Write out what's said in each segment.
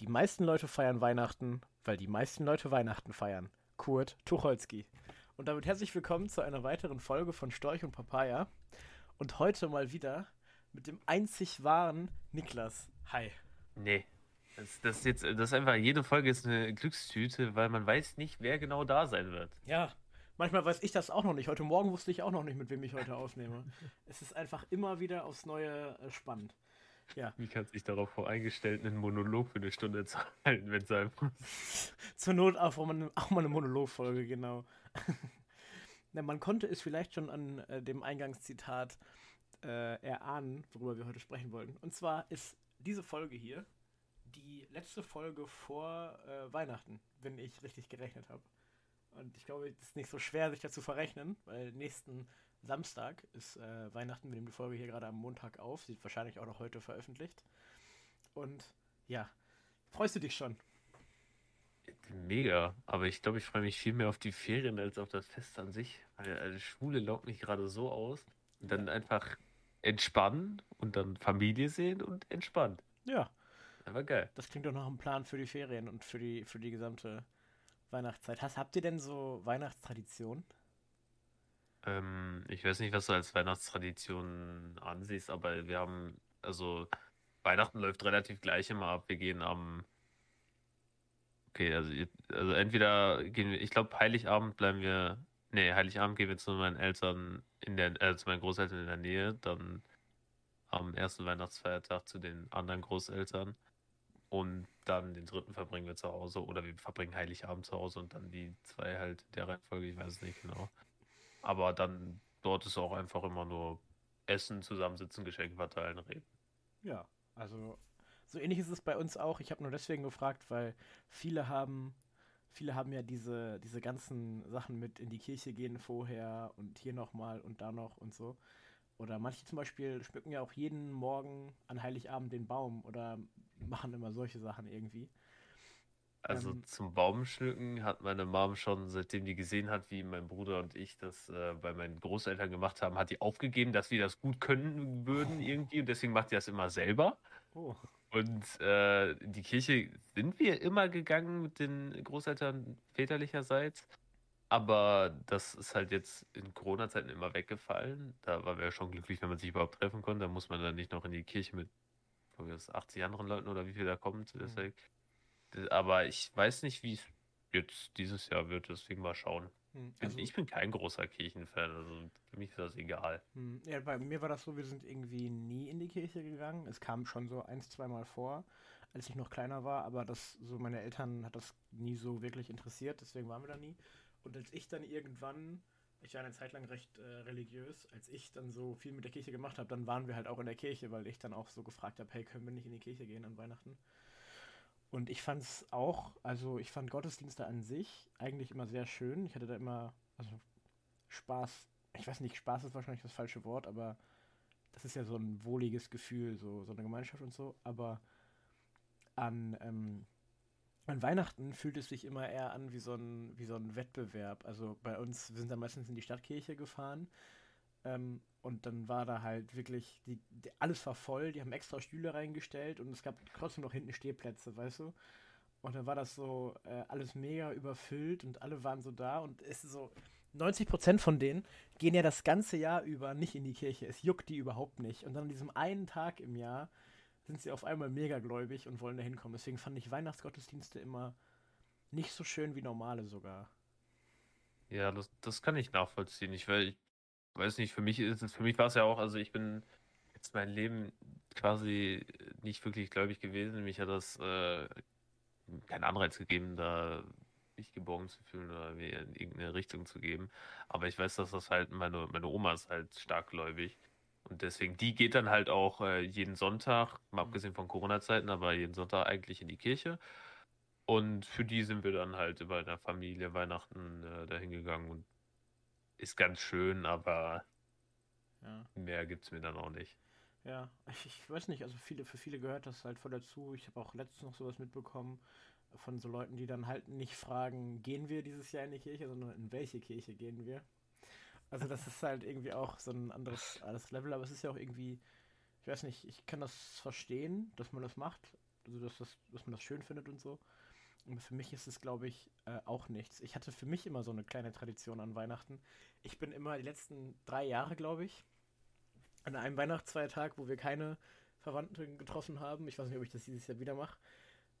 Die meisten Leute feiern Weihnachten, weil die meisten Leute Weihnachten feiern. Kurt Tucholsky. Und damit herzlich willkommen zu einer weiteren Folge von Storch und Papaya. Und heute mal wieder mit dem einzig wahren Niklas. Hi. Nee. Das, das, jetzt, das einfach, jede Folge ist eine Glückstüte, weil man weiß nicht, wer genau da sein wird. Ja, manchmal weiß ich das auch noch nicht. Heute Morgen wusste ich auch noch nicht, mit wem ich heute aufnehme. es ist einfach immer wieder aufs Neue äh, spannend. Ja. Wie kannst du dich darauf voreingestellt, einen Monolog für eine Stunde zu halten, wenn es sein muss? Zur Not auch mal, auch mal eine Monologfolge, genau. Na, man konnte es vielleicht schon an äh, dem Eingangszitat äh, erahnen, worüber wir heute sprechen wollen. Und zwar ist diese Folge hier die letzte Folge vor äh, Weihnachten, wenn ich richtig gerechnet habe. Und ich glaube, es ist nicht so schwer, sich dazu verrechnen, weil nächsten Samstag ist äh, Weihnachten. Wir nehmen die Folge hier gerade am Montag auf. Sie wird wahrscheinlich auch noch heute veröffentlicht. Und ja, freust du dich schon? Mega, aber ich glaube, ich freue mich viel mehr auf die Ferien als auf das Fest an sich. Weil also Schule laugt mich gerade so aus. Und dann einfach entspannen und dann Familie sehen und entspannen. Ja. Aber geil. Das klingt doch nach einem Plan für die Ferien und für die, für die gesamte Weihnachtszeit. Hast, habt ihr denn so Weihnachtstraditionen? Ähm, ich weiß nicht, was du als Weihnachtstradition ansiehst, aber wir haben, also Weihnachten läuft relativ gleich immer ab. Wir gehen am, okay, also, also entweder gehen wir, ich glaube, Heiligabend bleiben wir, nee, Heiligabend gehen wir zu meinen Eltern in der, äh, zu meinen Großeltern in der Nähe, dann am ersten Weihnachtsfeiertag zu den anderen Großeltern und dann den dritten verbringen wir zu Hause oder wir verbringen Heiligabend zu Hause und dann die zwei halt der Reihenfolge, ich weiß es nicht genau. Aber dann dort ist auch einfach immer nur Essen, zusammensitzen, Geschenke verteilen, reden. Ja, also so ähnlich ist es bei uns auch. Ich habe nur deswegen gefragt, weil viele haben, viele haben ja diese, diese ganzen Sachen mit in die Kirche gehen vorher und hier nochmal und da noch und so. Oder manche zum Beispiel schmücken ja auch jeden Morgen an Heiligabend den Baum oder machen immer solche Sachen irgendwie. Also Ähm, zum Baumschmücken hat meine Mom schon, seitdem die gesehen hat, wie mein Bruder und ich das äh, bei meinen Großeltern gemacht haben, hat die aufgegeben, dass wir das gut können würden irgendwie und deswegen macht die das immer selber. oh, Und äh, in die Kirche sind wir immer gegangen mit den Großeltern väterlicherseits, aber das ist halt jetzt in Corona-Zeiten immer weggefallen. Da waren wir ja schon glücklich, wenn man sich überhaupt treffen konnte. Da muss man dann nicht noch in die Kirche mit wo wir das 80 anderen Leuten oder wie viel da kommt. Deswegen. Aber ich weiß nicht, wie es jetzt dieses Jahr wird, deswegen mal schauen. hm, Also, ich bin kein großer Kirchenfan, also für mich ist das egal. hm, ja, bei mir war das so, wir sind irgendwie nie in die Kirche gegangen. Es kam schon so ein, zweimal vor, als ich noch kleiner war, aber das so meine Eltern hat das nie so wirklich interessiert, deswegen waren wir da nie. Und als ich dann irgendwann, ich war eine Zeit lang recht äh, religiös, als ich dann so viel mit der Kirche gemacht habe, dann waren wir halt auch in der Kirche, weil ich dann auch so gefragt habe, hey, können wir nicht in die Kirche gehen an Weihnachten? Und ich fand es auch, also ich fand Gottesdienste an sich eigentlich immer sehr schön. Ich hatte da immer, also Spaß, ich weiß nicht, Spaß ist wahrscheinlich das falsche Wort, aber das ist ja so ein wohliges Gefühl, so, so eine Gemeinschaft und so. Aber an, ähm, an Weihnachten fühlt es sich immer eher an wie so ein, wie so ein Wettbewerb. Also bei uns, wir sind dann meistens in die Stadtkirche gefahren ähm, und dann war da halt wirklich, die, die, alles war voll, die haben extra Stühle reingestellt und es gab trotzdem noch hinten Stehplätze, weißt du? Und dann war das so äh, alles mega überfüllt und alle waren so da und es ist so, 90% von denen gehen ja das ganze Jahr über nicht in die Kirche. Es juckt die überhaupt nicht. Und dann an diesem einen Tag im Jahr sind sie auf einmal mega gläubig und wollen da hinkommen. Deswegen fand ich Weihnachtsgottesdienste immer nicht so schön wie normale sogar. Ja, das, das kann ich nachvollziehen. Ich, weil ich weiß nicht, für mich ist es, für mich war es ja auch, also ich bin jetzt mein Leben quasi nicht wirklich gläubig gewesen. Mich hat das äh, keinen Anreiz gegeben, da mich geborgen zu fühlen oder mir in irgendeine Richtung zu geben. Aber ich weiß, dass das halt, meine, meine Oma ist halt stark gläubig. Und deswegen, die geht dann halt auch äh, jeden Sonntag, mal Mhm. abgesehen von Corona-Zeiten, aber jeden Sonntag eigentlich in die Kirche. Und für die sind wir dann halt über der Familie Weihnachten äh, dahin gegangen und ist ganz schön, aber Ja. mehr gibt's mir dann auch nicht. Ja, ich, ich weiß nicht, also viele, für viele gehört das halt voll dazu. Ich habe auch letztens noch sowas mitbekommen von so Leuten, die dann halt nicht fragen, gehen wir dieses Jahr in die Kirche, sondern in welche Kirche gehen wir. Also das ist halt irgendwie auch so ein anderes, anderes Level, aber es ist ja auch irgendwie, ich weiß nicht, ich kann das verstehen, dass man das macht. also dass, das, dass man das schön findet und so. Und für mich ist es, glaube ich, äh, auch nichts. Ich hatte für mich immer so eine kleine Tradition an Weihnachten. Ich bin immer die letzten drei Jahre, glaube ich, an einem Weihnachtsfeiertag, wo wir keine Verwandten getroffen haben, ich weiß nicht, ob ich das dieses Jahr wieder mache,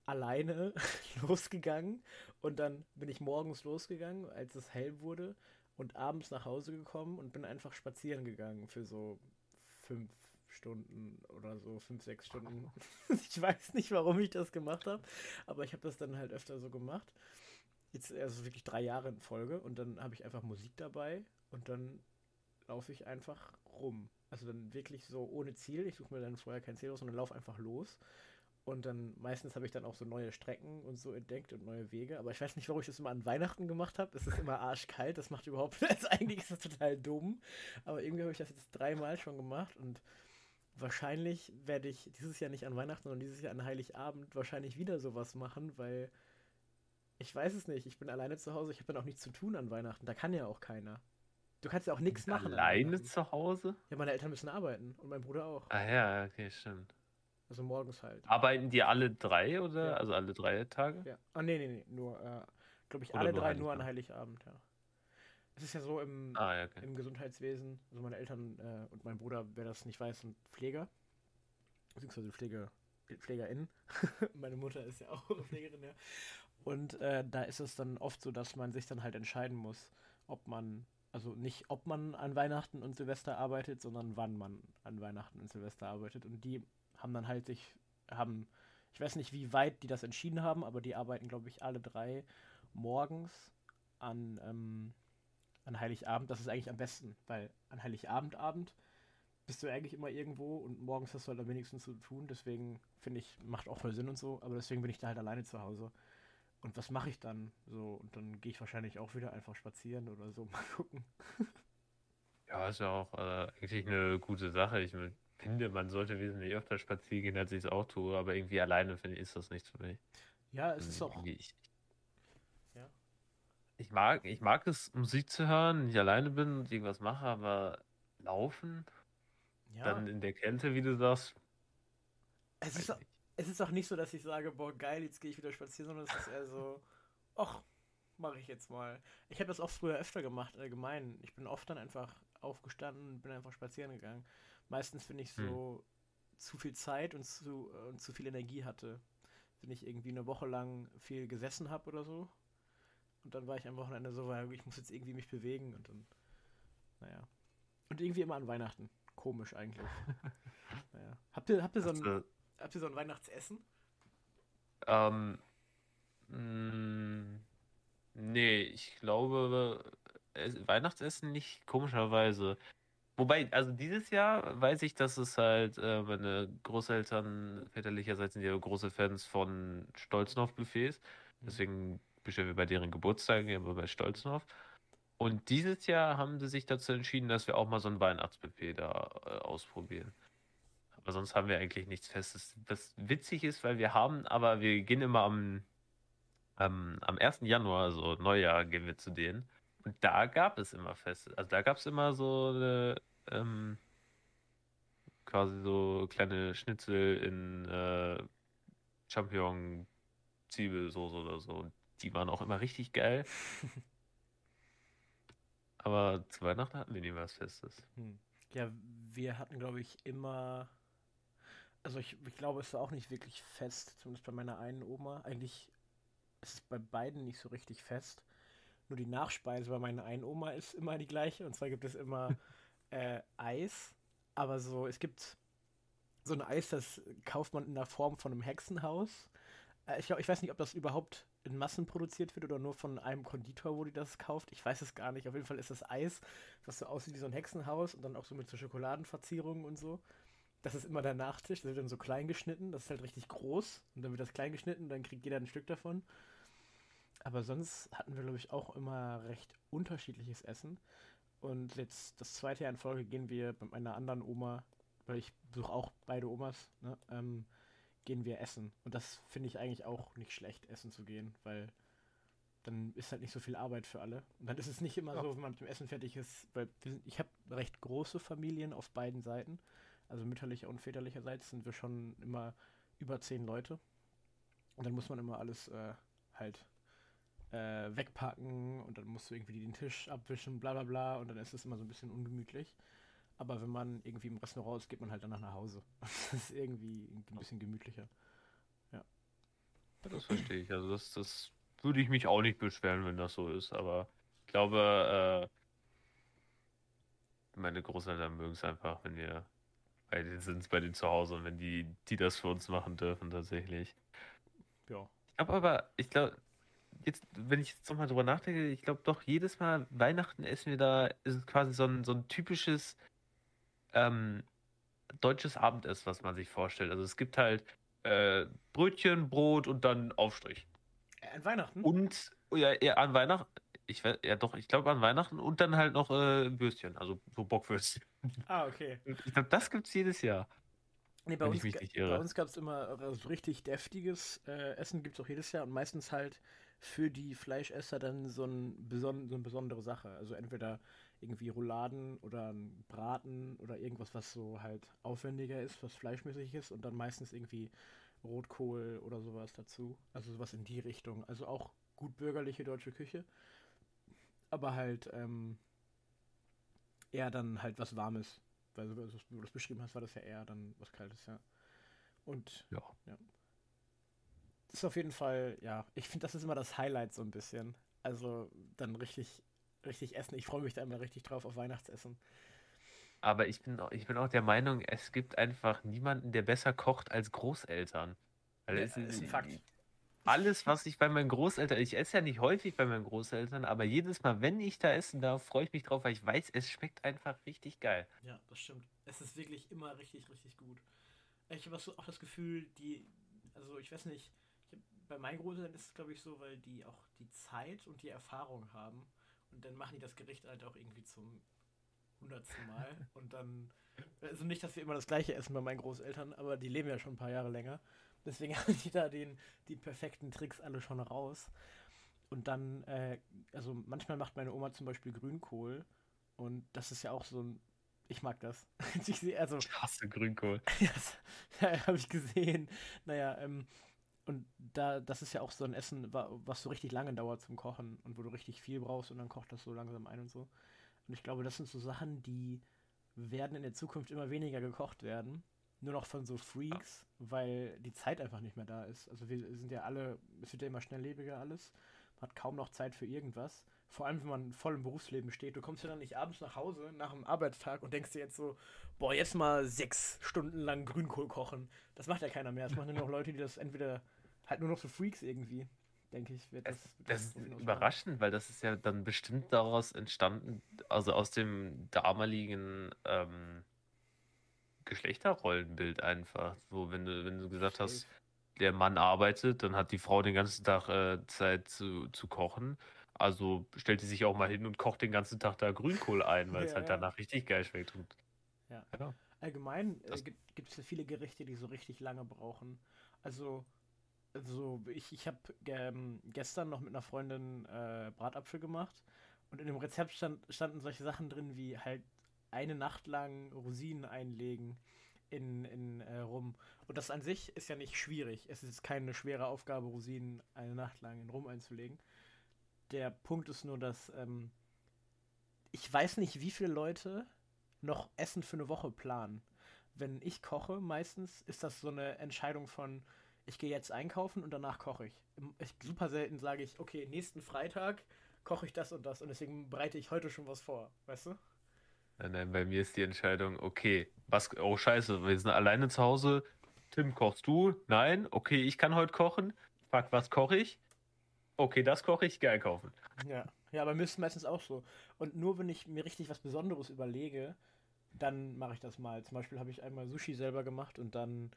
alleine losgegangen. Und dann bin ich morgens losgegangen, als es hell wurde, und abends nach Hause gekommen und bin einfach spazieren gegangen für so fünf Stunden oder so, fünf, sechs Stunden. ich weiß nicht, warum ich das gemacht habe, aber ich habe das dann halt öfter so gemacht. Jetzt also wirklich drei Jahre in Folge und dann habe ich einfach Musik dabei und dann laufe ich einfach rum. Also dann wirklich so ohne Ziel. Ich suche mir dann vorher kein Ziel aus, sondern laufe einfach los. Und dann meistens habe ich dann auch so neue Strecken und so entdeckt und neue Wege. Aber ich weiß nicht, warum ich das immer an Weihnachten gemacht habe. Es ist immer arschkalt. Das macht überhaupt. Also eigentlich ist das total dumm. Aber irgendwie habe ich das jetzt dreimal schon gemacht und wahrscheinlich werde ich dieses Jahr nicht an Weihnachten, sondern dieses Jahr an Heiligabend wahrscheinlich wieder sowas machen, weil ich weiß es nicht. Ich bin alleine zu Hause. Ich habe dann auch nichts zu tun an Weihnachten. Da kann ja auch keiner. Du kannst ja auch nichts machen. Alleine zu Hause? Ja, meine Eltern müssen arbeiten und mein Bruder auch. Ah ja, okay, stimmt. Also morgens halt. Arbeiten die alle drei oder? Ja. Also alle drei Tage? Ja. Ah, nee, nee, nee. Nur, äh, glaube ich, oder alle drei nur an Heiligabend, ja. Es ist ja so im, ah, ja, okay. im Gesundheitswesen, also meine Eltern äh, und mein Bruder, wer das nicht weiß, sind Pfleger. Beziehungsweise Pflege, PflegerInnen. meine Mutter ist ja auch Pflegerin, ja. Und äh, da ist es dann oft so, dass man sich dann halt entscheiden muss, ob man, also nicht ob man an Weihnachten und Silvester arbeitet, sondern wann man an Weihnachten und Silvester arbeitet. Und die haben dann halt sich, haben, ich weiß nicht, wie weit die das entschieden haben, aber die arbeiten, glaube ich, alle drei morgens an, ähm, an Heiligabend. Das ist eigentlich am besten, weil an Heiligabendabend bist du eigentlich immer irgendwo und morgens hast du halt am wenigsten zu tun. Deswegen finde ich, macht auch voll Sinn und so, aber deswegen bin ich da halt alleine zu Hause. Und was mache ich dann? So, und dann gehe ich wahrscheinlich auch wieder einfach spazieren oder so. Mal gucken. Ja, ist ja auch äh, eigentlich eine gute Sache. Ich finde, man sollte wesentlich öfter spazieren gehen, als ich es auch tue, aber irgendwie alleine finde ich, ist das nichts für mich. Ja, es ist auch. Ich. Ich, mag, ich mag es, Musik zu hören, wenn ich alleine bin und irgendwas mache, aber laufen, ja. dann in der Kälte, wie du sagst. Es ist, es ist auch nicht so, dass ich sage, boah, geil, jetzt gehe ich wieder spazieren, sondern es ist eher so, ach, mache ich jetzt mal. Ich habe das auch früher öfter gemacht, allgemein. Ich bin oft dann einfach aufgestanden, bin einfach spazieren gegangen. Meistens, wenn ich hm. so hm. zu viel Zeit und zu, und zu viel Energie hatte. Wenn ich irgendwie eine Woche lang viel gesessen habe oder so. Und dann war ich am Wochenende so, weil ich muss jetzt irgendwie mich bewegen und dann, naja. Und irgendwie immer an Weihnachten. Komisch eigentlich. naja. Habt ihr, habt ihr so ein, habt ihr so ein Weihnachtsessen? Ähm, mh, mm, nee, ich glaube, Weihnachtsessen nicht, komischerweise. Wobei, also dieses Jahr weiß ich, dass es halt äh, meine Großeltern väterlicherseits sind ja große Fans von Stolzenhoff-Buffets. Mhm. Deswegen bestellen wir bei deren Geburtstagen immer bei Stolzenhoff. Und dieses Jahr haben sie sich dazu entschieden, dass wir auch mal so ein Weihnachtsbuffet da äh, ausprobieren. Aber sonst haben wir eigentlich nichts Festes. Was witzig ist, weil wir haben, aber wir gehen immer am, am, am 1. Januar, also Neujahr, gehen wir zu denen. Und da gab es immer Feste. Also da gab es immer so eine, ähm, quasi so kleine Schnitzel in äh, Champignon, Zwiebelsoße oder so. Und die waren auch immer richtig geil. Aber zu Weihnachten hatten wir nie was Festes. Hm. Ja, wir hatten, glaube ich, immer. Also ich, ich glaube, es war auch nicht wirklich fest, zumindest bei meiner einen Oma. Eigentlich ist es bei beiden nicht so richtig fest. Nur die Nachspeise bei meiner einen Oma ist immer die gleiche. Und zwar gibt es immer äh, Eis. Aber so, es gibt so ein Eis, das kauft man in der Form von einem Hexenhaus. Äh, ich, glaub, ich weiß nicht, ob das überhaupt in Massen produziert wird oder nur von einem Konditor, wo die das kauft. Ich weiß es gar nicht. Auf jeden Fall ist das Eis, was so aussieht wie so ein Hexenhaus und dann auch so mit so Schokoladenverzierungen und so. Das ist immer der Nachtisch. Das wird dann so klein geschnitten. Das ist halt richtig groß. Und dann wird das klein geschnitten und dann kriegt jeder ein Stück davon. Aber sonst hatten wir, glaube ich, auch immer recht unterschiedliches Essen. Und jetzt das zweite Jahr in Folge gehen wir bei meiner anderen Oma, weil ich besuche auch beide Omas, ne, ähm, gehen wir essen. Und das finde ich eigentlich auch nicht schlecht, essen zu gehen, weil dann ist halt nicht so viel Arbeit für alle. Und dann ist es nicht immer ja. so, wenn man mit dem Essen fertig ist, weil sind, ich habe recht große Familien auf beiden Seiten. Also mütterlicher und väterlicherseits sind wir schon immer über zehn Leute. Und dann muss man immer alles äh, halt äh, wegpacken und dann musst du irgendwie den Tisch abwischen, bla bla bla. Und dann ist es immer so ein bisschen ungemütlich. Aber wenn man irgendwie im Restaurant ist, geht man halt danach nach Hause. Das ist irgendwie ein bisschen gemütlicher. Ja. Das verstehe ich. Also das, das würde ich mich auch nicht beschweren, wenn das so ist. Aber ich glaube, äh, meine Großeltern mögen es einfach, wenn wir bei denen sind, bei denen zu Hause und wenn die, die das für uns machen dürfen, tatsächlich. Ja. Ich glaube aber, ich glaube, jetzt, wenn ich jetzt nochmal drüber nachdenke, ich glaube doch, jedes Mal Weihnachten essen wir da, ist es quasi so ein, so ein typisches ähm, deutsches Abendessen, was man sich vorstellt. Also es gibt halt äh, Brötchen, Brot und dann Aufstrich. An Weihnachten? Und ja, ja an Weihnachten, ich weiß, ja doch, ich glaube an Weihnachten und dann halt noch äh, Würstchen, also so Bockwürstchen. Ah, okay. Ich glaube, das gibt es jedes Jahr. Nee, bei, uns, bei uns gab es immer äh, so richtig deftiges äh, Essen, gibt es auch jedes Jahr und meistens halt für die Fleischesser dann so, ein beson so eine besondere Sache. Also entweder irgendwie Rouladen oder ein Braten oder irgendwas, was so halt aufwendiger ist, was fleischmäßig ist und dann meistens irgendwie Rotkohl oder sowas dazu. Also sowas in die Richtung. Also auch gut bürgerliche deutsche Küche. Aber halt ähm, eher dann halt was Warmes. Weil so, wie du das beschrieben hast, war das ja eher dann was Kaltes, ja. Und ja. ja. Das ist auf jeden Fall, ja, ich finde, das ist immer das Highlight so ein bisschen. Also dann richtig, richtig essen. Ich freue mich da immer richtig drauf auf Weihnachtsessen. Aber ich bin, ich bin auch der Meinung, es gibt einfach niemanden, der besser kocht als Großeltern. Weil ja, ist ein Fakt. Alles, was ich bei meinen Großeltern, ich esse ja nicht häufig bei meinen Großeltern, aber jedes Mal, wenn ich da essen darf, freue ich mich drauf, weil ich weiß, es schmeckt einfach richtig geil. Ja, das stimmt. Es ist wirklich immer richtig, richtig gut. Ich habe auch das Gefühl, die, also ich weiß nicht, bei meinen Großeltern ist es glaube ich so, weil die auch die Zeit und die Erfahrung haben und dann machen die das Gericht halt auch irgendwie zum hundertsten Mal und dann, also nicht, dass wir immer das gleiche essen bei meinen Großeltern, aber die leben ja schon ein paar Jahre länger Deswegen haben die da den, die perfekten Tricks alle schon raus. Und dann, äh, also manchmal macht meine Oma zum Beispiel Grünkohl. Und das ist ja auch so ein. Ich mag das. ich also, ich hasse Grünkohl. ja, habe ich gesehen. Naja, ähm, und da, das ist ja auch so ein Essen, was so richtig lange dauert zum Kochen und wo du richtig viel brauchst und dann kocht das so langsam ein und so. Und ich glaube, das sind so Sachen, die werden in der Zukunft immer weniger gekocht werden nur noch von so Freaks, weil die Zeit einfach nicht mehr da ist. Also wir sind ja alle, es wird ja immer schnelllebiger alles. Man hat kaum noch Zeit für irgendwas. Vor allem, wenn man voll im Berufsleben steht. Du kommst ja dann nicht abends nach Hause nach einem Arbeitstag und denkst dir jetzt so, boah, jetzt mal sechs Stunden lang Grünkohl kochen. Das macht ja keiner mehr. Das machen nur noch Leute, die das entweder halt nur noch so Freaks irgendwie denke ich, wird das. Das, das ist überraschend, weil das ist ja dann bestimmt daraus entstanden, also aus dem damaligen ähm, Geschlechterrollenbild einfach. So, wenn du, wenn du gesagt hast, der Mann arbeitet, dann hat die Frau den ganzen Tag äh, Zeit zu, zu kochen. Also stellt sie sich auch mal hin und kocht den ganzen Tag da Grünkohl ein, weil ja, es halt ja. danach richtig geil schmeckt. Und, ja. ja. Allgemein äh, gibt es ja viele Gerichte, die so richtig lange brauchen. Also, also ich, ich habe ähm, gestern noch mit einer Freundin äh, Bratapfel gemacht und in dem Rezept stand, standen solche Sachen drin wie halt eine Nacht lang Rosinen einlegen in, in äh, Rum. Und das an sich ist ja nicht schwierig. Es ist keine schwere Aufgabe, Rosinen eine Nacht lang in Rum einzulegen. Der Punkt ist nur, dass ähm, ich weiß nicht, wie viele Leute noch Essen für eine Woche planen. Wenn ich koche, meistens ist das so eine Entscheidung von, ich gehe jetzt einkaufen und danach koche ich. ich. Super selten sage ich, okay, nächsten Freitag koche ich das und das und deswegen bereite ich heute schon was vor, weißt du? Nein, nein, bei mir ist die Entscheidung, okay, was, oh scheiße, wir sind alleine zu Hause. Tim, kochst du? Nein, okay, ich kann heute kochen. Fuck, was koche ich? Okay, das koche ich, geil kaufen. Ja, ja, aber mir ist meistens auch so. Und nur wenn ich mir richtig was Besonderes überlege, dann mache ich das mal. Zum Beispiel habe ich einmal Sushi selber gemacht und dann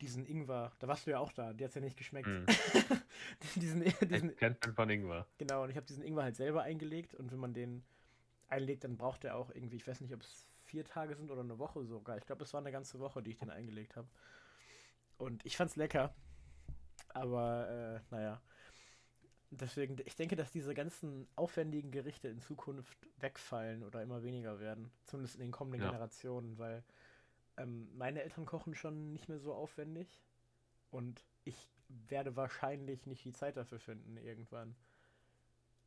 diesen Ingwer, da warst du ja auch da, der hat es ja nicht geschmeckt. Mm. diesen, diesen, kennt man von Ingwer. Genau, und ich habe diesen Ingwer halt selber eingelegt und wenn man den einlegt, dann braucht er auch irgendwie, ich weiß nicht, ob es vier Tage sind oder eine Woche sogar. Ich glaube, es war eine ganze Woche, die ich den eingelegt habe. Und ich fand's lecker. Aber, äh, naja. Deswegen, ich denke, dass diese ganzen aufwendigen Gerichte in Zukunft wegfallen oder immer weniger werden. Zumindest in den kommenden ja. Generationen, weil ähm, meine Eltern kochen schon nicht mehr so aufwendig. Und ich werde wahrscheinlich nicht die Zeit dafür finden irgendwann.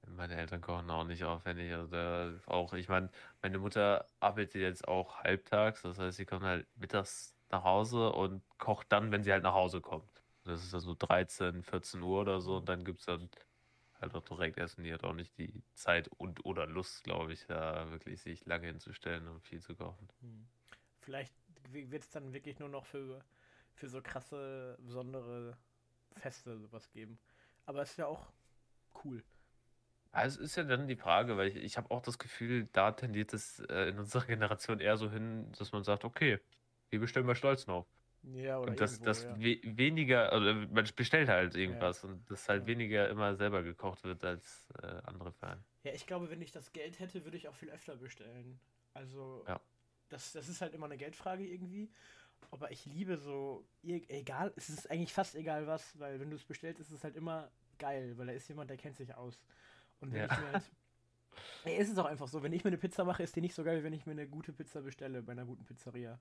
Meine Eltern kochen auch nicht aufwendig. Also da auch, ich meine, meine Mutter arbeitet jetzt auch halbtags, das heißt, sie kommt halt mittags nach Hause und kocht dann, wenn sie halt nach Hause kommt. Das ist dann so 13, 14 Uhr oder so und dann gibt es dann halt auch direkt essen. Die hat auch nicht die Zeit und oder Lust, glaube ich, da wirklich sich lange hinzustellen und viel zu kochen. Hm. Vielleicht wird es dann wirklich nur noch für, für so krasse, besondere Feste sowas geben. Aber es ist ja auch cool. Also ist ja dann die Frage, weil ich, ich habe auch das Gefühl, da tendiert es äh, in unserer Generation eher so hin, dass man sagt, okay, wir bestellen mal Stolz auf. Ja, oder Und dass irgendwo, das ja. we weniger, also man bestellt halt irgendwas und dass halt Ja. weniger immer selber gekocht wird als äh, andere Fans. Ja, ich glaube, wenn ich das Geld hätte, würde ich auch viel öfter bestellen. Also, Ja. Das, das ist halt immer eine Geldfrage irgendwie. Aber ich liebe so, egal, es ist eigentlich fast egal was, weil wenn du es bestellst, ist es halt immer geil, weil da ist jemand, der kennt sich aus. Und wenn Ja. ich mir halt. Ey, es ist auch einfach so, wenn ich mir eine Pizza mache, ist die nicht so geil, wie wenn ich mir eine gute Pizza bestelle bei einer guten Pizzeria.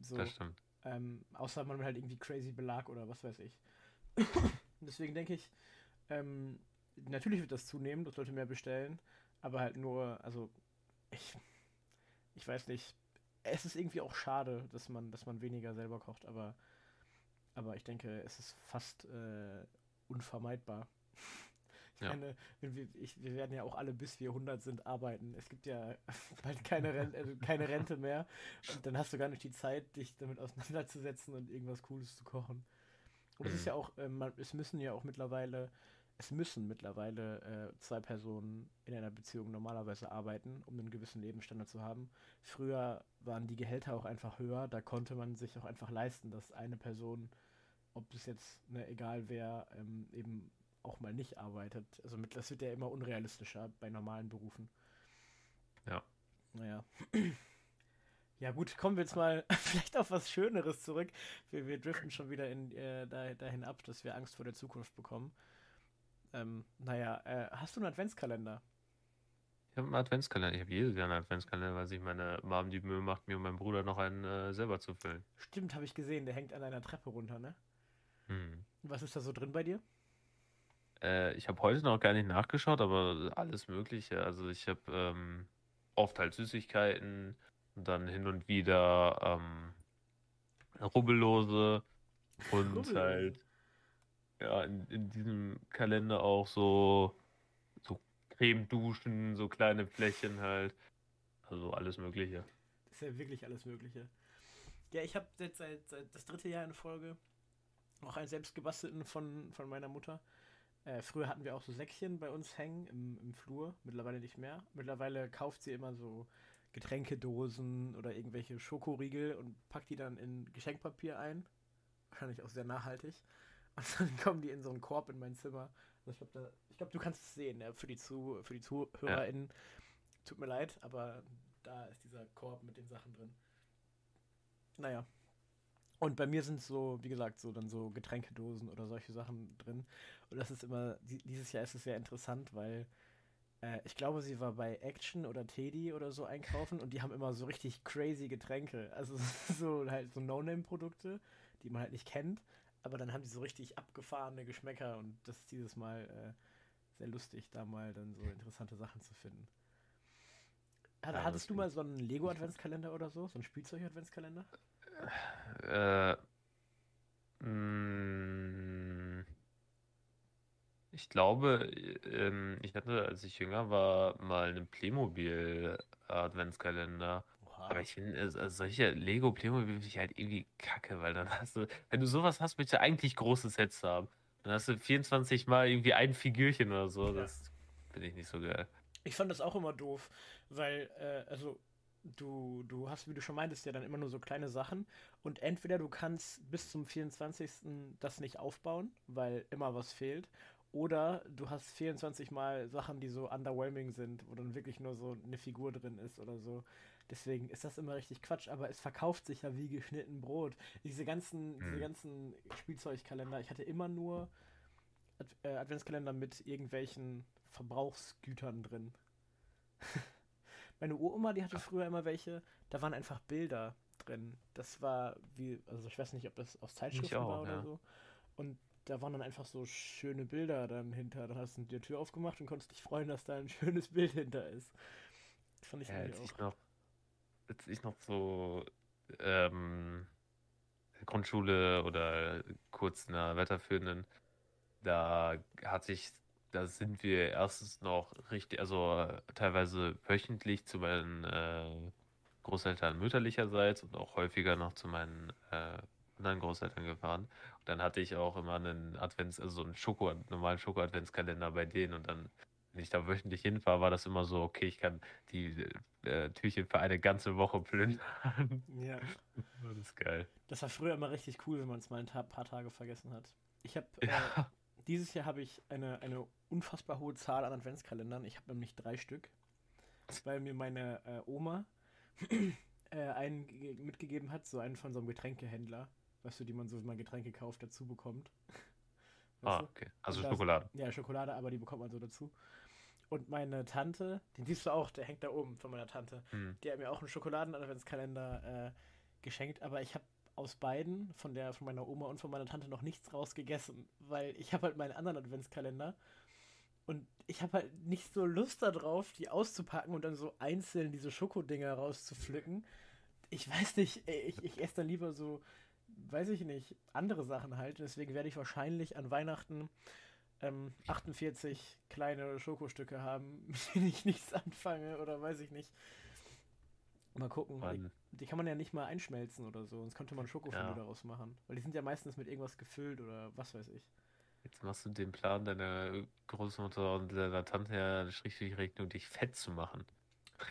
So. Das stimmt. Ähm, außer man halt irgendwie crazy Belag oder was weiß ich. Deswegen denke ich, ähm, natürlich wird das zunehmen, das sollte mehr bestellen, aber halt nur, also ich, ich weiß nicht. Es ist irgendwie auch schade, dass man, dass man weniger selber kocht, aber, aber ich denke, es ist fast äh, unvermeidbar. Ich Ja. meine, wir, ich, wir werden ja auch alle, bis wir 100 sind, arbeiten. Es gibt ja bald keine, Rente, äh, keine Rente mehr. Und dann hast du gar nicht die Zeit, dich damit auseinanderzusetzen und irgendwas Cooles zu kochen. Und es ist Mhm. ja auch, ähm, man, es müssen ja auch mittlerweile, es müssen mittlerweile äh, zwei Personen in einer Beziehung normalerweise arbeiten, um einen gewissen Lebensstandard zu haben. Früher waren die Gehälter auch einfach höher, da konnte man sich auch einfach leisten, dass eine Person, ob es jetzt, ne, egal wer, ähm, eben auch mal nicht arbeitet. Also mit, das wird ja immer unrealistischer bei normalen Berufen. Ja. Naja. Ja gut, kommen wir jetzt mal vielleicht auf was Schöneres zurück. Wir, wir driften schon wieder in, äh, da, dahin ab, dass wir Angst vor der Zukunft bekommen. Ähm, naja, äh, hast du einen Adventskalender? Ich habe einen Adventskalender. Ich habe jedes Jahr einen Adventskalender, weil sich meine Mom die Mühe macht, mir und meinem Bruder noch einen äh, selber zu füllen. Stimmt, habe ich gesehen, der hängt an einer Treppe runter, ne? Hm. Was ist da so drin bei dir? Äh, ich habe heute noch gar nicht nachgeschaut, aber alles Mögliche. Also ich habe ähm, oft halt Süßigkeiten und dann hin und wieder ähm, Rubbellose und Rubbellose. halt ja in, in diesem Kalender auch so so Cremeduschen, so kleine Flächen halt. Also alles Mögliche. Das ist ja wirklich alles Mögliche. Ja, ich habe jetzt seit, seit das dritte Jahr in Folge auch einen selbst gebastelten von, von meiner Mutter. Äh, früher hatten wir auch so Säckchen bei uns hängen im, im Flur, mittlerweile nicht mehr. Mittlerweile kauft sie immer so Getränkedosen oder irgendwelche Schokoriegel und packt die dann in Geschenkpapier ein. Wahrscheinlich auch sehr nachhaltig. Und dann kommen die in so einen Korb in mein Zimmer. Also ich glaube, glaub, du kannst es sehen, ja, für die, Zu für die ZuhörerInnen. Tut mir leid, aber da ist dieser Korb mit den Sachen drin. Naja. Und bei mir sind so, wie gesagt, so dann so Getränkedosen oder solche Sachen drin. Und das ist immer, die- dieses Jahr ist es sehr interessant, weil äh, ich glaube, sie war bei Action oder Teddy oder so einkaufen und die haben immer so richtig crazy Getränke. Also so halt so No-Name-Produkte, die man halt nicht kennt. Aber dann haben die so richtig abgefahrene Geschmäcker und das ist dieses Mal äh, sehr lustig, da mal dann so interessante Sachen zu finden. Hat, Ja, hattest du mal so einen Lego-Adventskalender oder so? So einen Spielzeug-Adventskalender? Äh, mh, ich glaube, ähm, ich hatte, als ich jünger war, mal einen Playmobil-Adventskalender. Aber ich finde, also solche Lego Playmobil finde ich halt irgendwie kacke, weil dann hast du, wenn du sowas hast, willst du eigentlich große Sets haben. Dann hast du 24 Mal irgendwie ein Figürchen oder so. Ja. Das finde ich nicht so geil. Ich fand das auch immer doof, weil, äh, also, du, du hast, wie du schon meintest, ja dann immer nur so kleine Sachen und entweder du kannst bis zum 24. das nicht aufbauen, weil immer was fehlt, oder du hast 24 Mal Sachen, die so underwhelming sind, wo dann wirklich nur so eine Figur drin ist oder so. Deswegen ist das immer richtig Quatsch, aber es verkauft sich ja wie geschnitten Brot. Diese ganzen, diese Hm. ganzen Spielzeugkalender, ich hatte immer nur Ad äh, Adventskalender mit irgendwelchen Verbrauchsgütern drin. Meine Uroma, die hatte früher immer welche, da waren einfach Bilder drin. Das war wie, also ich weiß nicht, ob das aus Zeitschriften auch, war oder ja. so. Und da waren dann einfach so schöne Bilder dann hinter. Dann hast du die Tür aufgemacht und konntest dich freuen, dass da ein schönes Bild hinter ist. Das fand ich ja, als auch. Ich noch, als ich noch so ähm, Grundschule oder kurz in der weiterführenden, da hatte ich, da sind wir erstens noch richtig, also teilweise wöchentlich zu meinen äh, Großeltern mütterlicherseits und auch häufiger noch zu meinen äh, anderen Großeltern gefahren. Und dann hatte ich auch immer einen Advents, also so einen Schoko, normalen Schoko-Adventskalender bei denen und dann wenn ich da wöchentlich hinfahre, war das immer so, okay, ich kann die äh, Türchen für eine ganze Woche plündern. Ja. Das ist geil. Das war früher immer richtig cool, wenn man es mal ein paar Tage vergessen hat. Ich habe äh, ja. dieses Jahr habe ich eine, eine unfassbar hohe Zahl an Adventskalendern. Ich habe nämlich drei Stück, weil mir meine äh, Oma äh, einen mitgegeben hat, so einen von so einem Getränkehändler, weißt du, die man so, wenn man Getränke kauft, dazu bekommt. Weißt ah, okay. Also Schokolade. ja, Schokolade, aber die bekommt man so dazu. Und meine Tante, den siehst du auch, der hängt da oben von meiner Tante. Hm. Die hat mir auch einen Schokoladen-Adventskalender äh, geschenkt, aber ich habe aus beiden, von der von meiner Oma und von meiner Tante, noch nichts rausgegessen, weil ich habe halt meinen anderen Adventskalender und ich habe halt nicht so Lust darauf, die auszupacken und dann so einzeln diese Schokodinger rauszupflücken. Ich weiß nicht, ich, ich esse dann lieber so, weiß ich nicht, andere Sachen halt. Deswegen werde ich wahrscheinlich an Weihnachten ähm, 48 kleine Schokostücke haben, mit denen ich nichts anfange oder weiß ich nicht. Mal gucken. Die, die, kann man ja nicht mal einschmelzen oder so, sonst könnte man Schokofondue ja. daraus machen. Weil die sind ja meistens mit irgendwas gefüllt oder was weiß ich. Jetzt machst du den Plan deiner Großmutter und deiner Tante ja eine schriftliche Rechnung, dich fett zu machen.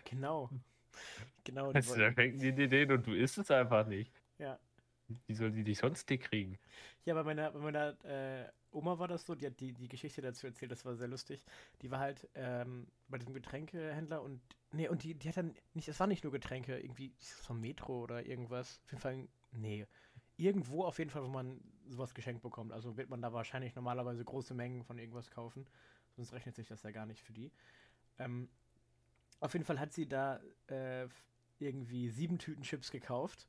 Genau. genau. Also, da fängt die Ideen und du isst es einfach nicht. Ja. Wie soll die dich sonst dick kriegen? Ja, bei meiner, bei meiner äh, Oma war das so, die hat die, die Geschichte dazu erzählt, das war sehr lustig. Die war halt ähm, bei diesem Getränkehändler und nee, und die, die hat dann nicht, es war nicht nur Getränke, irgendwie vom Metro oder irgendwas. Auf jeden Fall, nee. Irgendwo auf jeden Fall, wo man sowas geschenkt bekommt. Also wird man da wahrscheinlich normalerweise große Mengen von irgendwas kaufen. Sonst rechnet sich das ja gar nicht für die. Ähm, auf jeden Fall hat sie da äh, irgendwie sieben Tüten Chips gekauft.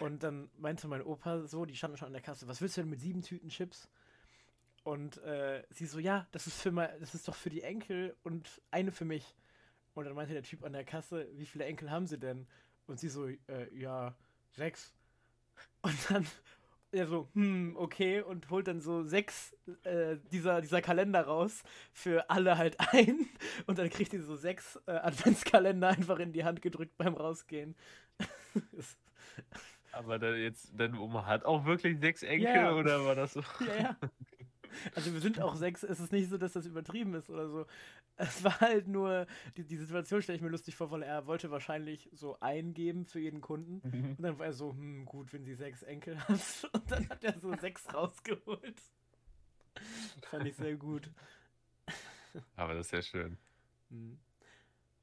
Und dann meinte mein Opa so, die standen schon an der Kasse, was willst du denn mit sieben Tüten Chips? Und äh, sie so, ja, das ist für mal, das ist doch für die Enkel und eine für mich. Und dann meinte der Typ an der Kasse, wie viele Enkel haben sie denn? Und sie so, äh, ja, sechs. Und dann er so, hm, okay, und holt dann so sechs äh, dieser, dieser Kalender raus für alle halt ein. Und dann kriegt sie so sechs äh, Adventskalender einfach in die Hand gedrückt beim Rausgehen. Aber dann jetzt, deine Oma hat auch wirklich sechs Enkel ja. oder war das so? Ja, ja. Also wir sind auch sechs, es ist nicht so, dass das übertrieben ist oder so. Es war halt nur, die, die Situation stelle ich mir lustig vor, weil er wollte wahrscheinlich so eingeben für jeden Kunden. Mhm. Und dann war er so, hm, gut, wenn sie sechs Enkel hast. Und dann hat er so sechs rausgeholt. Fand ich sehr gut. Aber das ist ja schön. Mhm.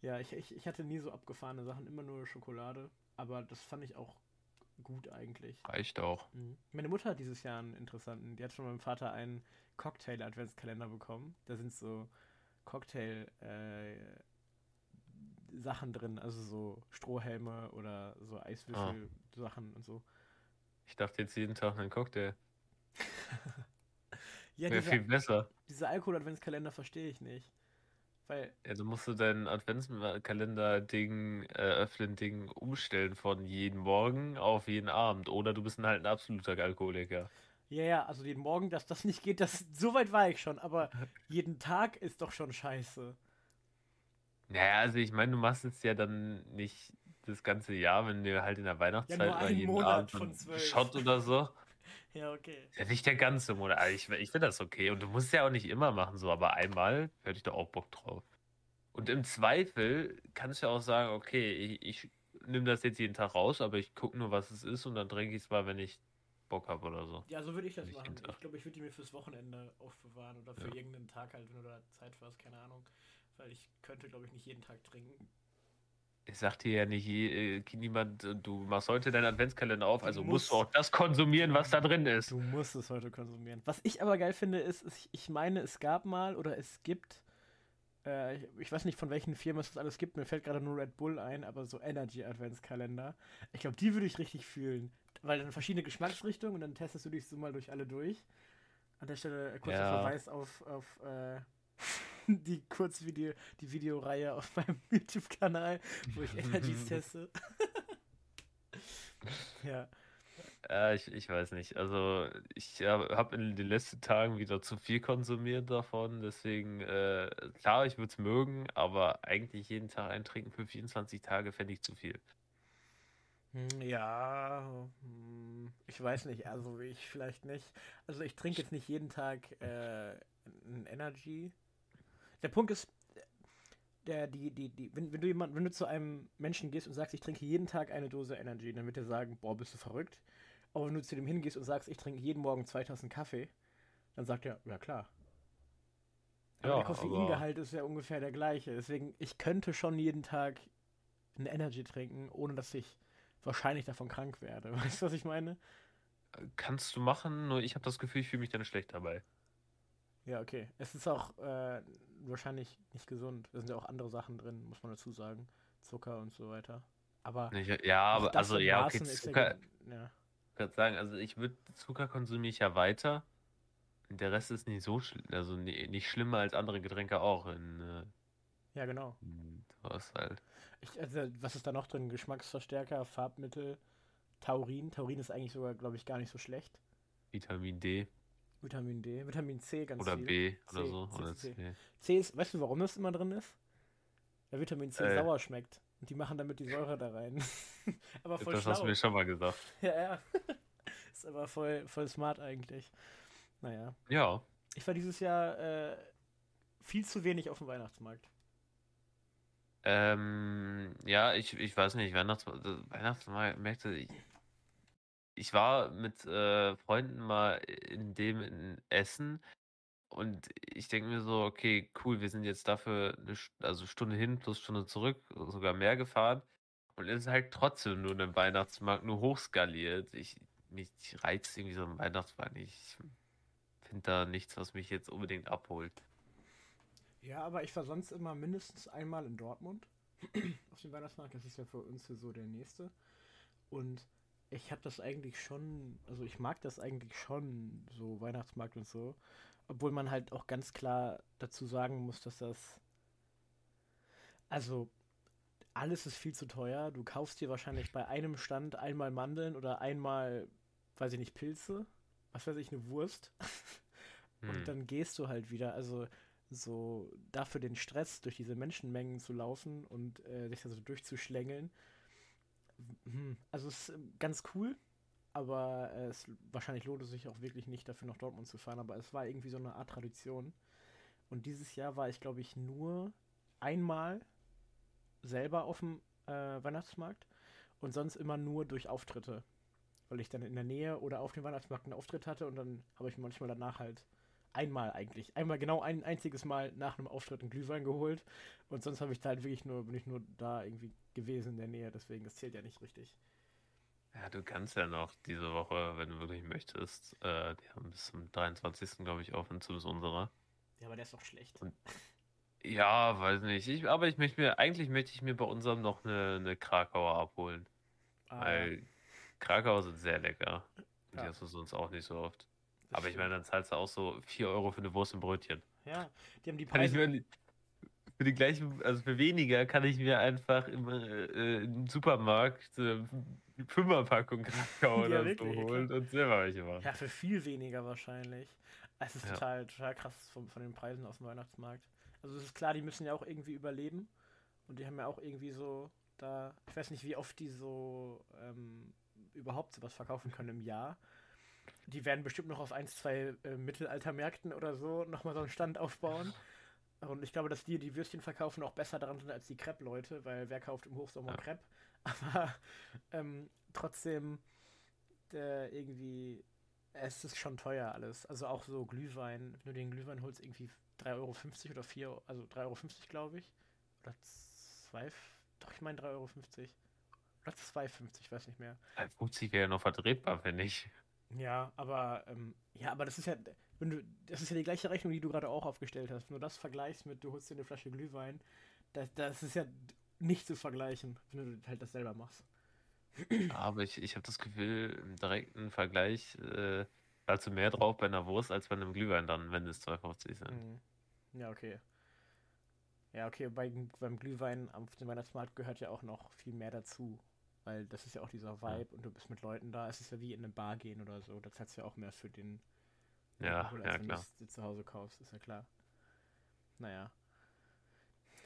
Ja, ich, ich, ich hatte nie so abgefahrene Sachen, immer nur Schokolade. Aber das fand ich auch gut eigentlich. Reicht auch. Mhm. Meine Mutter hat dieses Jahr einen interessanten, die hat von meinem Vater einen Cocktail-Adventskalender bekommen. Da sind so Cocktail- äh, Sachen drin, also so Strohhelme oder so Eiswürfel-Sachen ah. und so. Ich dachte jetzt jeden Tag einen Cocktail. ja, Wäre viel besser. Diese Alkohol-Adventskalender verstehe ich nicht. Weil. Ja, du musst du dein Adventskalender-Ding, äh, öffnen-Ding umstellen von jeden Morgen auf jeden Abend. Oder du bist halt ein absoluter Alkoholiker. Ja, ja, also jeden Morgen, dass das nicht geht, das, so weit war ich schon, aber jeden Tag ist doch schon scheiße. Naja, also ich meine, du machst es ja dann nicht das ganze Jahr, wenn du halt in der Weihnachtszeit ja, oder jeden Monat Abend von Shot oder so. Ja, okay. Ja, nicht der ganze Monat. Also ich, ich finde das okay. Und du musst es ja auch nicht immer machen, so, aber einmal hätte ich da auch Bock drauf. Und im Zweifel kannst du ja auch sagen, okay, ich, ich nehme das jetzt jeden Tag raus, aber ich gucke nur, was es ist und dann trinke ich es mal, wenn ich Bock habe oder so. Ja, so würde ich das machen. Ich glaube, ich würde die mir fürs Wochenende aufbewahren oder für ja. irgendeinen Tag halt, wenn du da Zeit hast, keine Ahnung. Weil ich könnte, glaube ich, nicht jeden Tag trinken. Ich sag dir ja nicht äh, niemand, äh, du machst heute deinen Adventskalender auf, also musst, musst du auch das konsumieren, was da drin ist. Du musst es heute konsumieren. Was ich aber geil finde, ist, ist ich meine, es gab mal oder es gibt, äh, ich weiß nicht von welchen Firmen es das alles gibt, mir fällt gerade nur Red Bull ein, aber so Energy Adventskalender. Ich glaube, die würde ich richtig fühlen. Weil dann verschiedene Geschmacksrichtungen und dann testest du dich so mal durch alle durch. An der Stelle äh, kurzer Ja. Verweis auf, auf äh, die Kurzvideo, die Videoreihe auf meinem YouTube-Kanal, wo ich Energies teste. ja. Ja, ich, ich weiß nicht. Also ich habe in den letzten Tagen wieder zu viel konsumiert davon. Deswegen, äh, klar, ich würde es mögen, aber eigentlich jeden Tag eintrinken für 24 Tage fände ich zu viel. Hm, Ja, hm, ich weiß nicht, also ich vielleicht nicht. Also ich trinke jetzt nicht jeden Tag äh, ein Energy. Der Punkt ist, der, die, die, die, wenn, wenn du jemand, wenn du zu einem Menschen gehst und sagst, ich trinke jeden Tag eine Dose Energy, dann wird er sagen, boah, bist du verrückt. Aber wenn du zu dem hingehst und sagst, ich trinke jeden Morgen zwei Tassen Kaffee, dann sagt er, ja klar. Aber Ja, der Koffeingehalt ist ja ungefähr der gleiche. Deswegen, ich könnte schon jeden Tag ein Energy trinken, ohne dass ich wahrscheinlich davon krank werde. Weißt du, was ich meine? Kannst du machen, nur ich habe das Gefühl, ich fühle mich dann schlecht dabei. Ja, okay. Es ist auch äh, wahrscheinlich nicht gesund. Da sind ja auch andere Sachen drin, muss man dazu sagen. Zucker und so weiter. Aber Ich, ja, aber also ja, okay, Maßen Zucker, ja, ja. ich würde sagen, also ich würde Zucker konsumiere ich ja weiter. Der Rest ist nicht so schlimm, also ni- nicht schlimmer als andere Getränke auch. In, äh, ja, genau. was halt. Ich, also, was ist da noch drin? Geschmacksverstärker, Farbmittel, Taurin. Taurin ist eigentlich sogar, glaube ich, gar nicht so schlecht. Vitamin D Vitamin D, Vitamin C ganz oder viel. B oder C, so. C, Oder C, C. C. Ist, weißt du, warum das immer drin ist? Weil Vitamin C Äh. sauer schmeckt. Und die machen damit die Säure da rein. aber voll Das schlau. hast du mir schon mal gesagt. Ja, ja. ist aber voll, voll smart eigentlich. Naja. Ja. Ich war dieses Jahr äh, viel zu wenig auf dem Weihnachtsmarkt. Ähm, ja, ich, ich weiß nicht, Weihnachts Weihnachtsmärkte, ich, ich war mit äh, Freunden mal in dem in Essen und ich denke mir so, okay, cool, wir sind jetzt dafür eine also Stunde hin plus Stunde zurück, sogar mehr gefahren und es ist halt trotzdem nur ein Weihnachtsmarkt, nur hochskaliert. Ich, mich reizt irgendwie so ein Weihnachtsmarkt. Ich finde da nichts, was mich jetzt unbedingt abholt. Ja, aber ich war sonst immer mindestens einmal in Dortmund auf dem Weihnachtsmarkt. Das ist ja für uns hier so der nächste. Und ich habe das eigentlich schon, also ich mag das eigentlich schon, so Weihnachtsmarkt und so. Obwohl man halt auch ganz klar dazu sagen muss, dass das. Also, alles ist viel zu teuer. Du kaufst dir wahrscheinlich bei einem Stand einmal Mandeln oder einmal, weiß ich nicht, Pilze. Was weiß ich, eine Wurst. Hm. Und dann gehst du halt wieder. Also, so dafür den Stress, durch diese Menschenmengen zu laufen und äh, sich da so durchzuschlängeln. Hm, Also es ist ähm, ganz cool, aber äh, es wahrscheinlich lohnt es sich auch wirklich nicht, dafür nach Dortmund zu fahren. Aber es war irgendwie so eine Art Tradition. Und dieses Jahr war ich, glaube ich, nur einmal selber auf dem äh, Weihnachtsmarkt und sonst immer nur durch Auftritte. Weil ich dann in der Nähe oder auf dem Weihnachtsmarkt einen Auftritt hatte und dann habe ich manchmal danach halt einmal eigentlich, einmal genau ein einziges Mal nach einem Auftritt einen Glühwein geholt und sonst habe ich da halt wirklich nur, bin ich nur da irgendwie gewesen in der Nähe, deswegen das zählt ja nicht richtig. Ja, du kannst ja noch diese Woche, wenn du wirklich möchtest, äh, die haben bis zum 23. glaube ich offen, zumindest unserer. Ja, aber der ist doch schlecht. Und- Ja, weiß nicht. Ich, aber ich möchte mir, eigentlich möchte ich mir bei unserem noch eine, eine Krakauer abholen. Ah, Weil Krakauer sind sehr lecker. Und die Ja. hast du sonst auch nicht so oft. Aber ich meine, dann zahlst du auch so 4 Euro für eine Wurst und Brötchen. Ja, die haben die Kann ich Preise. mir für die gleichen, also für weniger kann ich mir einfach im, äh, im Supermarkt äh, eine Fünferpackung Krakau Ja, oder so holen und selber welche machen. Ja, für viel weniger wahrscheinlich. Es ist Ja. total, total krass von, von den Preisen auf dem Weihnachtsmarkt. Also es ist klar, die müssen ja auch irgendwie überleben. Und die haben ja auch irgendwie so da, ich weiß nicht, wie oft die so ähm, überhaupt sowas verkaufen können im Jahr. Die werden bestimmt noch auf ein, zwei äh, Mittelaltermärkten oder so nochmal so einen Stand aufbauen. Und ich glaube, dass die, die Würstchen verkaufen, auch besser daran sind als die Crepe-Leute, weil wer kauft im Hochsommer Ja. Crepe? Aber ähm, trotzdem äh, irgendwie, es ist schon teuer alles. Also auch so Glühwein, wenn du den Glühwein holst, irgendwie 3,50 Euro oder 4, also 3,50 Euro, glaube ich. Oder 2, doch ich meine 3,50 Euro. Oder 2,50, ich weiß nicht mehr. 50 wäre ja noch vertretbar, finde ich. Ja, aber ähm, ja, aber das ist ja, wenn du, das ist ja die gleiche Rechnung, die du gerade auch aufgestellt hast. Wenn du das vergleichst mit, du holst dir eine Flasche Glühwein, das, das ist ja nicht zu vergleichen, wenn du halt das selber machst. Aber ich, ich habe das Gefühl, im direkten Vergleich, äh, du mehr drauf bei einer Wurst als bei einem Glühwein dann, wenn es 2,50 sind. Mhm. Ja, okay. Ja, okay, bei, beim Glühwein auf dem Weihnachtsmarkt gehört ja auch noch viel mehr dazu. Weil das ist ja auch dieser Vibe und du bist mit Leuten da. Es ist ja wie in eine Bar gehen oder so. Da zahlst du ja auch mehr für den Ja, Alkohol, als ja, wenn du klar. es dir zu Hause kaufst, ist ja klar. Naja.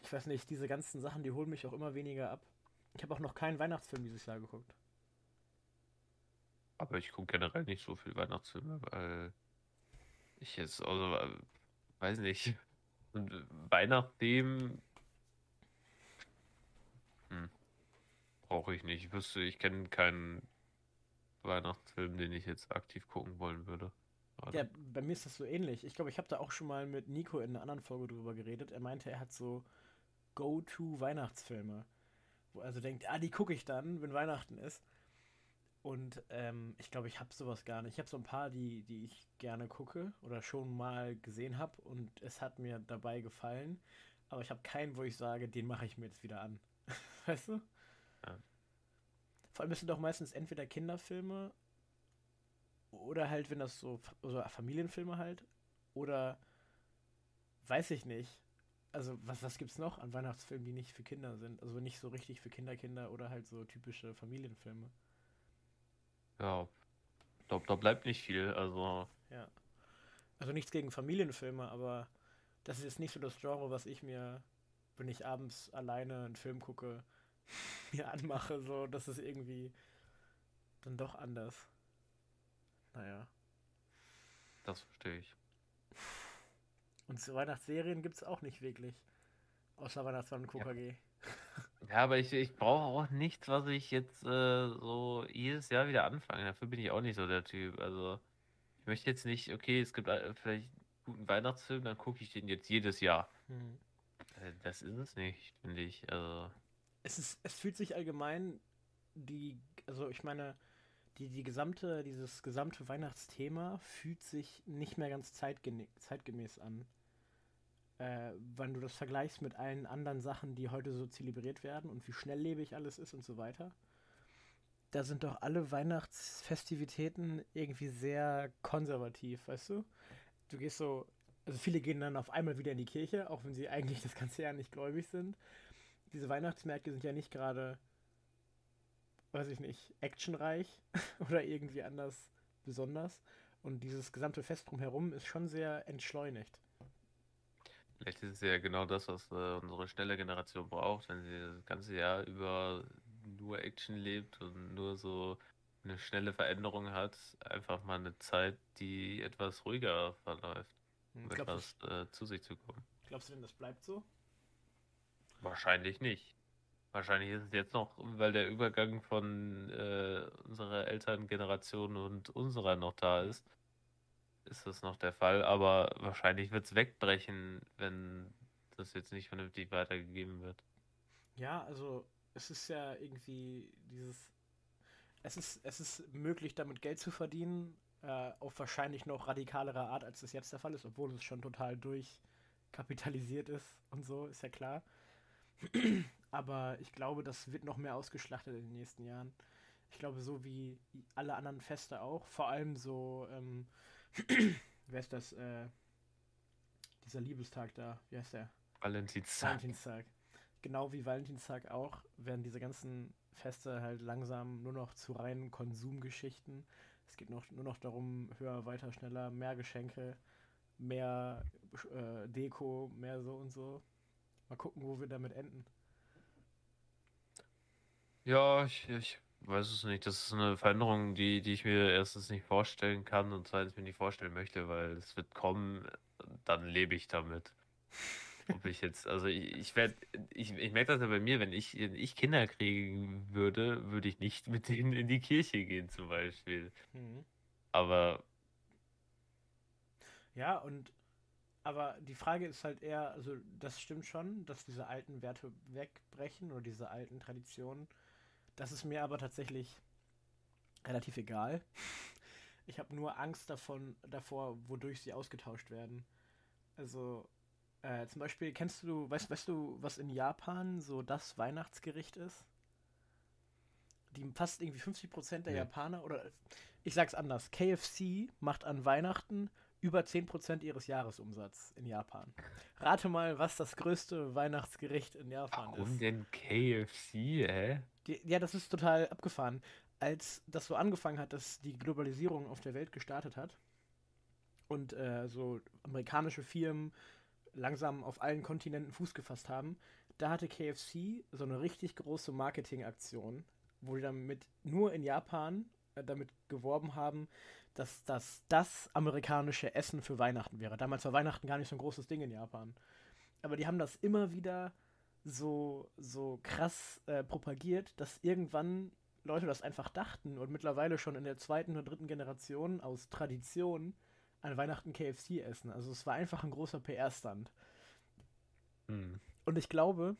Ich weiß nicht, diese ganzen Sachen, die holen mich auch immer weniger ab. Ich habe auch noch keinen Weihnachtsfilm dieses Jahr geguckt. Aber ich gucke generell nicht so viel Weihnachtsfilme, weil ich jetzt, also, äh, weiß nicht. Und äh, Weihnachtsthemen brauche ich nicht. Ich wüsste, ich kenne keinen Weihnachtsfilm, den ich jetzt aktiv gucken wollen würde. Gerade. Ja, bei mir ist das so ähnlich. Ich glaube, ich habe da auch schon mal mit Nico in einer anderen Folge drüber geredet. Er meinte, er hat so Go-To-Weihnachtsfilme. Wo er also denkt, ah, die gucke ich dann, wenn Weihnachten ist. Und ähm, ich glaube, ich habe sowas gar nicht. Ich habe so ein paar, die, die ich gerne gucke oder schon mal gesehen habe und es hat mir dabei gefallen. Aber ich habe keinen, wo ich sage, den mache ich mir jetzt wieder an. weißt du? Ja. Vor allem sind doch meistens entweder Kinderfilme oder halt, wenn das so, Fa- so Familienfilme halt. Oder weiß ich nicht. Also, was, was gibt's noch an Weihnachtsfilmen, die nicht für Kinder sind? Also nicht so richtig für Kinder, Kinder oder halt so typische Familienfilme. Ja, ich glaube, da bleibt nicht viel. Also, Ja. Also nichts gegen Familienfilme, aber das ist jetzt nicht so das Genre, was ich mir, wenn ich abends alleine einen Film gucke, mir anmache. So, das ist irgendwie dann doch anders. Naja. das verstehe ich. Und so Weihnachtsserien gibt's auch nicht wirklich. Außer Weihnachtsmann und Ja. KKG. Ja, aber ich, ich brauche auch nichts, was ich jetzt äh, so jedes Jahr wieder anfange. Dafür bin ich auch nicht so der Typ. Also, ich möchte jetzt nicht, okay, es gibt äh, vielleicht einen guten Weihnachtsfilm, dann gucke ich den jetzt jedes Jahr. Hm. Äh, Das ist es nicht, finde ich. Also, Es ist, es fühlt sich allgemein die, also ich meine, die, die gesamte, dieses gesamte Weihnachtsthema fühlt sich nicht mehr ganz zeitgemäß an. Äh, wenn du das vergleichst mit allen anderen Sachen, die heute so zelebriert werden und wie schnelllebig alles ist und so weiter. Da sind doch alle Weihnachtsfestivitäten irgendwie sehr konservativ, weißt du? Du gehst so, also viele gehen dann auf einmal wieder in die Kirche, auch wenn sie eigentlich das ganze Jahr nicht gläubig sind diese Weihnachtsmärkte sind ja nicht gerade, weiß ich nicht, actionreich oder irgendwie anders besonders. Und dieses gesamte Fest drumherum ist schon sehr entschleunigt. vielleicht ist es ja genau das, was äh, unsere schnelle Generation braucht, wenn sie das ganze Jahr über nur Action lebt und nur so eine schnelle Veränderung hat. Einfach mal eine Zeit, die etwas ruhiger verläuft, um Hm, Glaubst, etwas äh, zu sich zu kommen. glaubst du denn, das bleibt so? Wahrscheinlich nicht. Wahrscheinlich ist es jetzt noch, weil der Übergang von äh, unserer Elterngeneration und unserer noch da ist, ist das noch der Fall. Aber wahrscheinlich wird es wegbrechen, wenn das jetzt nicht vernünftig weitergegeben wird. Ja, also es ist ja irgendwie dieses. Es ist, es ist möglich, damit Geld zu verdienen, äh, auf wahrscheinlich noch radikalere Art, als das jetzt der Fall ist, obwohl es schon total durchkapitalisiert ist und so, ist ja klar. Aber ich glaube, das wird noch mehr ausgeschlachtet in den nächsten Jahren. Ich glaube, so wie alle anderen Feste auch, vor allem so, ähm, wer ist das, äh, dieser Liebestag da, wie heißt der? Valentinstag. Valentinstag. Genau wie Valentinstag auch, werden diese ganzen Feste halt langsam nur noch zu reinen Konsumgeschichten. Es geht noch, nur noch darum, höher, weiter, schneller, mehr Geschenke, mehr äh, Deko, mehr so und so. Mal gucken, wo wir damit enden. Ja, ich, ich weiß es nicht. Das ist eine Veränderung, die, die ich mir erstens nicht vorstellen kann und zweitens mir nicht vorstellen möchte, weil es wird kommen, dann lebe ich damit. Ob ich jetzt, also ich, ich werde, ich, ich merke das ja bei mir, wenn ich, wenn ich Kinder kriegen würde, würde ich nicht mit denen in die Kirche gehen zum Beispiel. Mhm. Aber Ja, und aber die Frage ist halt eher, also das stimmt schon, dass diese alten Werte wegbrechen oder diese alten Traditionen. Das ist mir aber tatsächlich relativ egal. Ich habe nur Angst davon, davor, wodurch sie ausgetauscht werden. Also, äh, zum Beispiel, kennst du, weißt, weißt du, was in Japan so das Weihnachtsgericht ist? die fast irgendwie 50% der Ja. Japaner, oder ich sag's anders, KFC macht an Weihnachten über 10% ihres Jahresumsatzes in Japan. Rate mal, was das größte Weihnachtsgericht in Japan Warum ist. denn KFC, hä? Die, ja, das ist total abgefahren. Als das so angefangen hat, dass die Globalisierung auf der Welt gestartet hat und äh, so amerikanische Firmen langsam auf allen Kontinenten Fuß gefasst haben, da hatte KFC so eine richtig große Marketingaktion, wo die damit nur in Japan damit geworben haben, dass das das amerikanische Essen für Weihnachten wäre. Damals war Weihnachten gar nicht so ein großes Ding in Japan. Aber die haben das immer wieder so, so krass äh, propagiert, dass irgendwann Leute das einfach dachten und mittlerweile schon in der zweiten oder dritten Generation aus Tradition an Weihnachten KFC essen. Also es war einfach ein großer PR-Stand. Hm. Und ich glaube,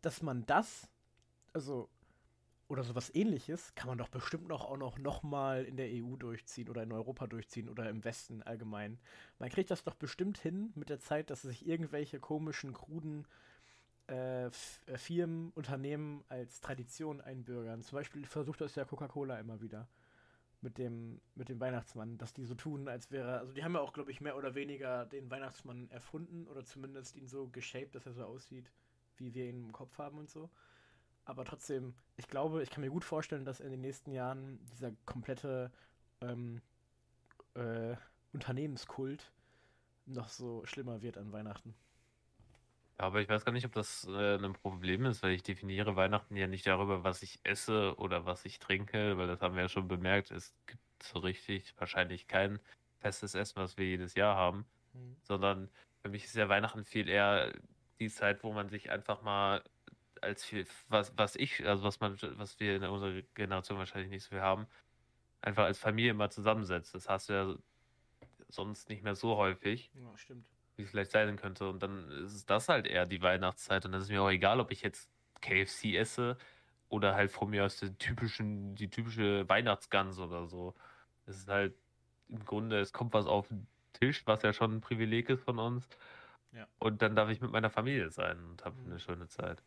dass man das, also, oder sowas ähnliches, kann man doch bestimmt noch auch noch, noch mal in der EU durchziehen oder in Europa durchziehen oder im Westen allgemein. Man kriegt das doch bestimmt hin mit der Zeit, dass sich irgendwelche komischen, kruden äh, äh, Firmen, Unternehmen als Tradition einbürgern. Zum Beispiel versucht das ja Coca-Cola immer wieder mit dem, mit dem Weihnachtsmann, dass die so tun, als wäre, also die haben ja auch, glaube ich, mehr oder weniger den Weihnachtsmann erfunden oder zumindest ihn so geshaped, dass er so aussieht, wie wir ihn im Kopf haben und so. Aber trotzdem, ich glaube, ich kann mir gut vorstellen, dass in den nächsten Jahren dieser komplette ähm, äh, Unternehmenskult noch so schlimmer wird an Weihnachten. Aber ich weiß gar nicht, ob das äh, ein Problem ist, weil ich definiere Weihnachten ja nicht darüber, was ich esse oder was ich trinke, weil das haben wir ja schon bemerkt. Es gibt so richtig wahrscheinlich kein festes Essen, was wir jedes Jahr haben, Hm. sondern für mich ist ja Weihnachten viel eher die Zeit, wo man sich einfach mal als viel, was, was ich, also was man, was wir in unserer Generation wahrscheinlich nicht so viel haben, einfach als Familie mal zusammensetzt. Das hast du ja sonst nicht mehr so häufig Ja, stimmt. wie es vielleicht sein könnte. Und dann ist das halt eher die Weihnachtszeit. Und dann ist mir auch egal, ob ich jetzt KFC esse oder halt von mir aus den typischen, die typische Weihnachtsgans oder so. Es ist halt im Grunde, es kommt was auf den Tisch, was ja schon ein Privileg ist von uns. Ja. Und dann darf ich mit meiner Familie sein und habe Mhm. eine schöne Zeit.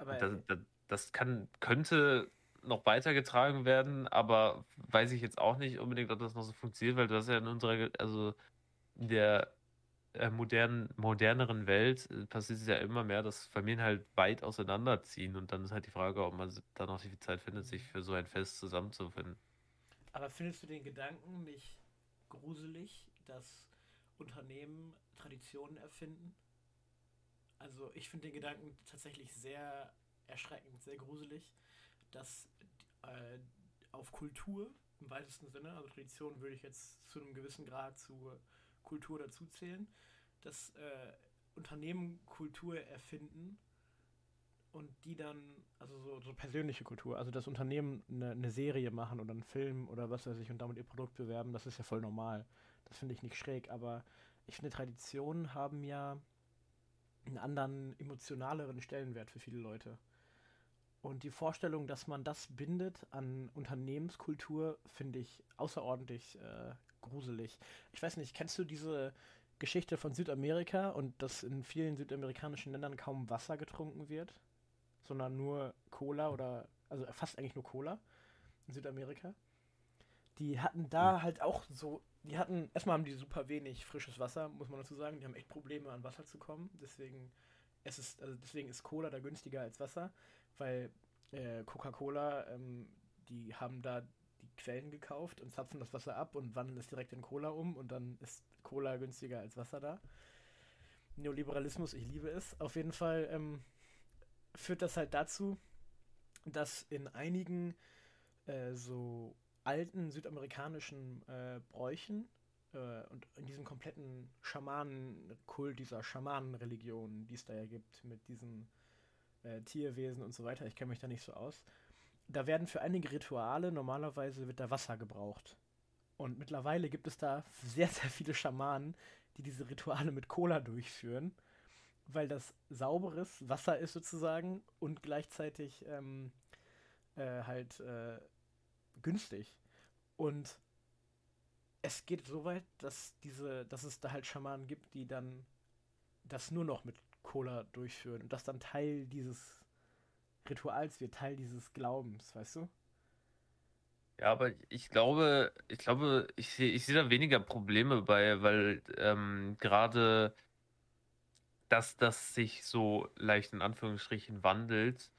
Aber das, das, kann, könnte noch weitergetragen werden, aber weiß ich jetzt auch nicht unbedingt, ob das noch so funktioniert, weil du hast ja in unserer, also in der äh, modernen, moderneren Welt äh, passiert es ja immer mehr, dass Familien halt weit auseinanderziehen und dann ist halt die Frage, ob man da noch die Zeit findet, sich für so ein Fest zusammenzufinden. Aber findest du den Gedanken nicht gruselig, dass Unternehmen Traditionen erfinden? Also ich finde den Gedanken tatsächlich sehr erschreckend, sehr gruselig, dass äh, auf Kultur im weitesten Sinne, also Tradition würde ich jetzt zu einem gewissen Grad zu Kultur dazu zählen, dass äh, Unternehmen Kultur erfinden und die dann, also so, so persönliche Kultur, also das Unternehmen eine, eine Serie machen oder einen Film oder was weiß ich und damit ihr Produkt bewerben, das ist ja voll normal. Das finde ich nicht schräg, aber ich finde, Traditionen haben ja einen anderen, emotionaleren Stellenwert für viele Leute. Und die Vorstellung, dass man das bindet an Unternehmenskultur, finde ich außerordentlich äh, gruselig. Ich weiß nicht, kennst du diese Geschichte von Südamerika und dass in vielen südamerikanischen Ländern kaum Wasser getrunken wird, sondern nur Cola oder, also fast eigentlich nur Cola in Südamerika? Die hatten da halt auch so, die hatten, erstmal haben die super wenig frisches Wasser, muss man dazu sagen. Die haben echt Probleme an Wasser zu kommen. Deswegen, es ist, also deswegen ist Cola da günstiger als Wasser, weil äh, Coca-Cola, ähm, die haben da die Quellen gekauft und zapfen das Wasser ab und wandeln es direkt in Cola um und dann ist Cola günstiger als Wasser da. Neoliberalismus, ich liebe es. Auf jeden Fall ähm, führt das halt dazu, dass in einigen äh, so alten südamerikanischen äh, Bräuchen äh, und in diesem kompletten Schamanenkult, dieser Schamanenreligion, die es da ja gibt, mit diesen äh, Tierwesen und so weiter, ich kenne mich da nicht so aus, da werden für einige Rituale normalerweise wird da Wasser gebraucht. Und mittlerweile gibt es da sehr, sehr viele Schamanen, die diese Rituale mit Cola durchführen, weil das sauberes Wasser ist sozusagen und gleichzeitig ähm, äh, halt äh, günstig. Und es geht so weit, dass diese, dass es da halt Schamanen gibt, die dann das nur noch mit Cola durchführen und das dann Teil dieses Rituals wird, Teil dieses Glaubens, weißt du? Ja, aber ich glaube, ich glaube, ich sehe, ich sehe da weniger Probleme bei, weil ähm, gerade dass das sich so leicht in Anführungsstrichen wandelt,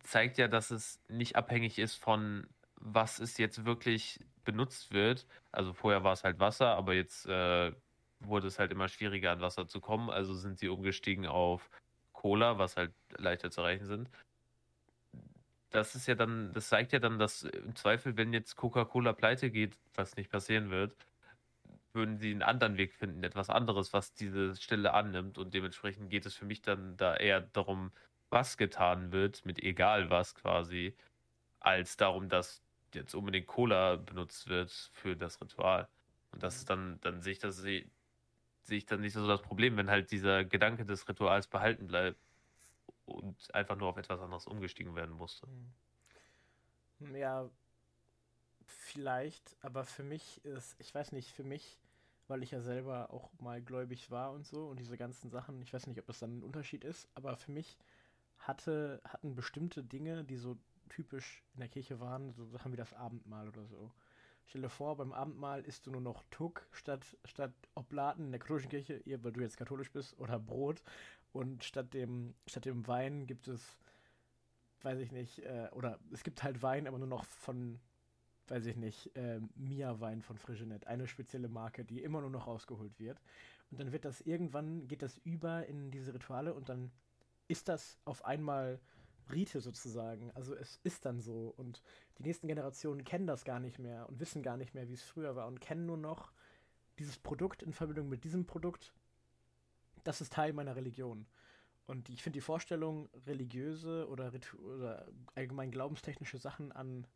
zeigt ja, dass es nicht abhängig ist von was es jetzt wirklich benutzt wird. Also vorher war es halt Wasser, aber jetzt äh, wurde es halt immer schwieriger an Wasser zu kommen. Also sind sie umgestiegen auf Cola, was halt leichter zu erreichen sind das ist ja dann, das zeigt ja dann, dass im Zweifel, wenn jetzt Coca-Cola pleite geht, was nicht passieren wird, würden sie einen anderen Weg finden, etwas anderes, was diese Stelle annimmt. Und dementsprechend geht es für mich dann da eher darum, was getan wird, mit egal was quasi, als darum, dass jetzt unbedingt Cola benutzt wird für das Ritual. Und das ist dann, dann sehe ich das, sehe, sehe ich dann nicht so das Problem, wenn halt dieser Gedanke des Rituals behalten bleibt und einfach nur auf etwas anderes umgestiegen werden musste. Hm. Ja, vielleicht, aber für mich ist, ich weiß nicht, für mich, weil ich ja selber auch mal gläubig war und so und diese ganzen Sachen, ich weiß nicht, ob das dann ein Unterschied ist, aber für mich hatte, hatten bestimmte Dinge, die so typisch in der Kirche waren, so Sachen wie das Abendmahl oder so. Stell dir vor, beim Abendmahl isst du nur noch Tuck statt, statt Oblaten in der katholischen Kirche, weil du jetzt katholisch bist, oder Brot. Und statt dem, statt dem Wein gibt es, weiß ich nicht, äh, oder es gibt halt Wein, aber nur noch von, weiß ich nicht, äh, Mia-Wein von Frigenet. Eine spezielle Marke, die immer nur noch rausgeholt wird. Und dann wird das irgendwann, geht das über in diese Rituale und dann ist das auf einmal Rite sozusagen. Also es ist dann so. Und die nächsten Generationen kennen das gar nicht mehr und wissen gar nicht mehr, wie es früher war und kennen nur noch dieses Produkt in Verbindung mit diesem Produkt das ist Teil meiner Religion. Und ich finde die Vorstellung, religiöse oder, oder, allgemein glaubenstechnische Sachen an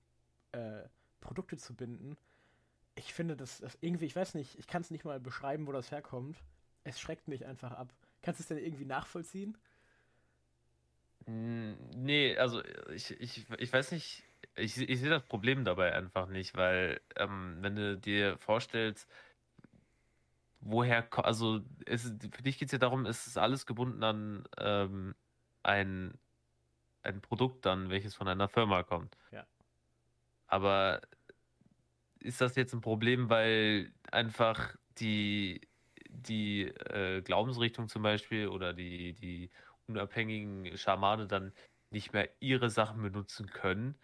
äh, Produkte zu binden, ich finde das, das irgendwie, ich weiß nicht, ich kann es nicht mal beschreiben, wo das herkommt. Es schreckt mich einfach ab. Kannst du es denn irgendwie nachvollziehen? Nee, also ich, ich, ich weiß nicht, ich, ich sehe das Problem dabei einfach nicht, weil ähm, wenn du dir vorstellst, woher, also es, für dich geht es ja darum, es ist alles gebunden an ähm, ein, ein Produkt dann, welches von einer Firma kommt. Ja. Aber ist das jetzt ein Problem, weil einfach die, die äh, Glaubensrichtung zum Beispiel oder die, die unabhängigen Schamane dann nicht mehr ihre Sachen benutzen können?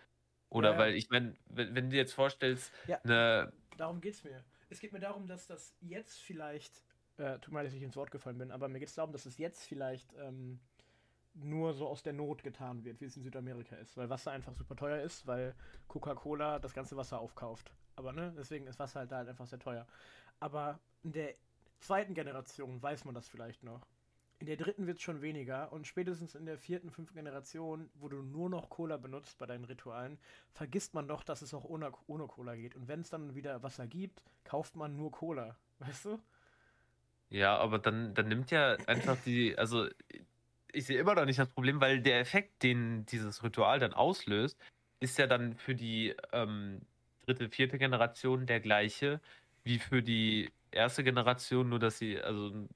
Oder ja, weil, ich meine, wenn, wenn, du dir jetzt vorstellst, ja, eine. Darum geht's mir es geht mir darum, dass das jetzt vielleicht, äh, tut mir leid, dass ich ins Wort gefallen bin, aber mir geht es darum, dass es jetzt vielleicht ähm, nur so aus der Not getan wird, wie es in Südamerika ist, weil Wasser einfach super teuer ist, weil Coca-Cola das ganze Wasser aufkauft. Aber ne, deswegen ist Wasser halt da halt einfach sehr teuer. Aber in der zweiten Generation weiß man das vielleicht noch. In der dritten wird es schon weniger und spätestens in der vierten, fünften Generation, wo du nur noch Cola benutzt bei deinen Ritualen, vergisst man doch, dass es auch ohne, ohne Cola geht. Und wenn es dann wieder Wasser gibt, kauft man nur Cola. Weißt du? Ja, aber dann, dann nimmt ja einfach die, also ich sehe immer noch nicht das Problem, weil der Effekt, den dieses Ritual dann auslöst, ist ja dann für die ähm, dritte, vierte Generation der gleiche wie für die erste Generation, nur dass sie, also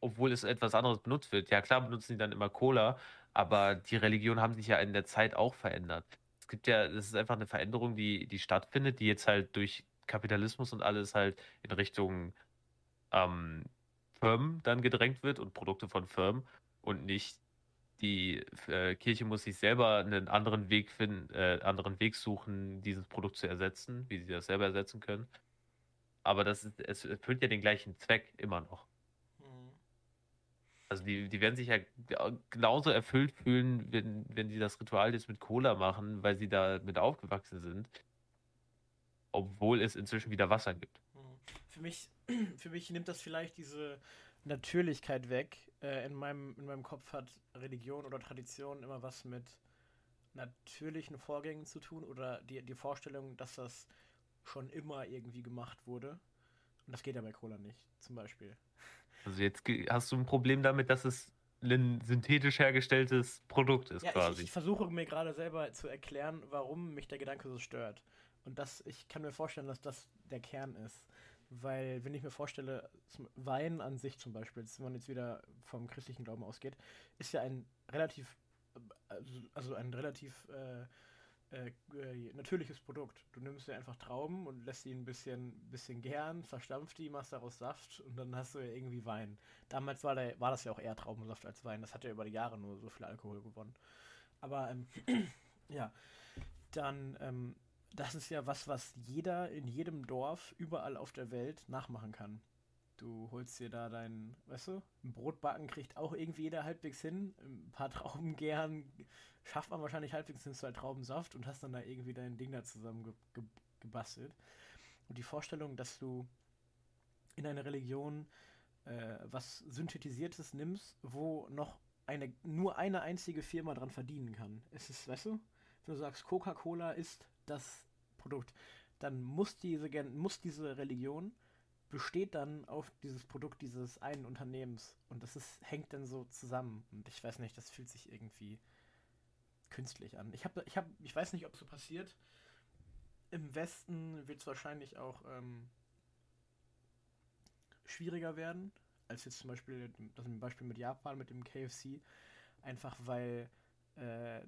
obwohl es etwas anderes benutzt wird. Ja, klar benutzen die dann immer Cola, aber die Religionen haben sich ja in der Zeit auch verändert. Es gibt ja, das ist einfach eine Veränderung, die, die stattfindet, die jetzt halt durch Kapitalismus und alles halt in Richtung ähm, Firmen dann gedrängt wird und Produkte von Firmen und nicht die äh, Kirche muss sich selber einen anderen Weg finden, äh, anderen Weg suchen, dieses Produkt zu ersetzen, wie sie das selber ersetzen können. Aber das ist, es erfüllt ja den gleichen Zweck immer noch. Also die, die werden sich ja genauso erfüllt fühlen, wenn, wenn die das Ritual jetzt mit Cola machen, weil sie da mit aufgewachsen sind. Obwohl es inzwischen wieder Wasser gibt. Hm. Für mich, für mich nimmt das vielleicht diese Natürlichkeit weg. Äh, in, meinem, in meinem Kopf hat Religion oder Tradition immer was mit natürlichen Vorgängen zu tun oder die, die Vorstellung, dass das schon immer irgendwie gemacht wurde. Und das geht ja bei Cola nicht, zum Beispiel. Also jetzt hast du ein Problem damit, dass es ein synthetisch hergestelltes Produkt ist ja, quasi. Ich, ich versuche mir gerade selber zu erklären, warum mich der Gedanke so stört. Und das, ich kann mir vorstellen, dass das der Kern ist. Weil, wenn ich mir vorstelle, Wein an sich zum Beispiel, wenn man jetzt wieder vom christlichen Glauben ausgeht, ist ja ein relativ also, also ein relativ äh, äh, äh, natürliches Produkt. Du nimmst dir einfach Trauben und lässt die ein bisschen, bisschen gern, verstampft die, machst daraus Saft und dann hast du ja irgendwie Wein. Damals war, der, war das ja auch eher Traubensaft als Wein. Das hat ja über die Jahre nur so viel Alkohol gewonnen. Aber ähm, ja, dann, ähm, das ist ja was, was jeder in jedem Dorf überall auf der Welt nachmachen kann. Du holst dir da dein, weißt du, ein Brotbacken kriegt auch irgendwie jeder halbwegs hin. Ein paar Trauben gern schafft man wahrscheinlich halbwegs hin halt Traubensaft und hast dann da irgendwie dein Ding da zusammen ge ge gebastelt. Und die Vorstellung, dass du in einer Religion äh, was Synthetisiertes nimmst, wo noch eine, nur eine einzige Firma dran verdienen kann. Es ist, weißt du, wenn du sagst, Coca-Cola ist das Produkt, dann muss diese, muss diese Religion besteht dann auf dieses Produkt dieses einen Unternehmens und das ist, hängt dann so zusammen. Und ich weiß nicht, das fühlt sich irgendwie künstlich an. Ich, hab, ich, hab, ich weiß nicht, ob so passiert. Im Westen wird es wahrscheinlich auch ähm, schwieriger werden, als jetzt zum Beispiel das Beispiel mit Japan, mit dem KFC. Einfach weil äh,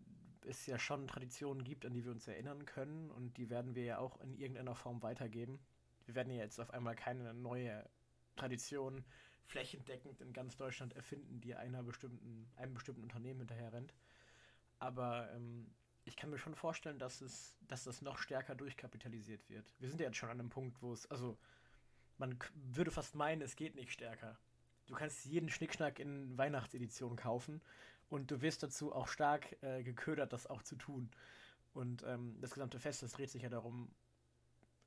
es ja schon Traditionen gibt, an die wir uns erinnern können und die werden wir ja auch in irgendeiner Form weitergeben. Wir werden ja jetzt auf einmal keine neue Tradition flächendeckend in ganz Deutschland erfinden, die einer bestimmten, einem bestimmten Unternehmen hinterher rennt. Aber ähm, ich kann mir schon vorstellen, dass es, dass das noch stärker durchkapitalisiert wird. Wir sind ja jetzt schon an einem Punkt, wo es, also man würde fast meinen, es geht nicht stärker. Du kannst jeden Schnickschnack in Weihnachtsedition kaufen und du wirst dazu auch stark äh, geködert, das auch zu tun. Und ähm, das gesamte Fest, das dreht sich ja darum,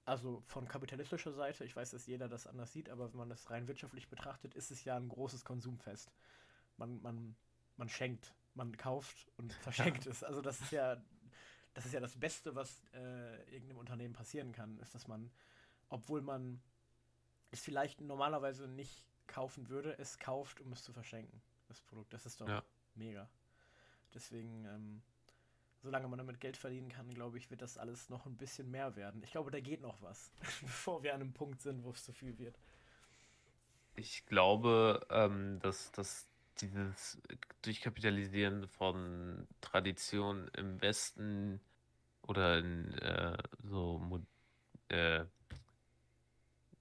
also von kapitalistischer Seite, ich weiß, dass jeder das anders sieht, aber wenn man das rein wirtschaftlich betrachtet, ist es ja ein großes Konsumfest. Man, man, man schenkt man kauft und verschenkt es. Also das ist ja, das ist ja das Beste, was äh, irgendeinem Unternehmen passieren kann, ist, dass man, obwohl man es vielleicht normalerweise nicht kaufen würde, es kauft, um es zu verschenken. Das Produkt. Das ist doch ja. mega. Deswegen, ähm, solange man damit Geld verdienen kann, glaube ich, wird das alles noch ein bisschen mehr werden. Ich glaube, da geht noch was, bevor wir an einem Punkt sind, wo es zu viel wird. Ich glaube, ähm, dass das dieses Durchkapitalisieren von Tradition im Westen oder in äh, so äh,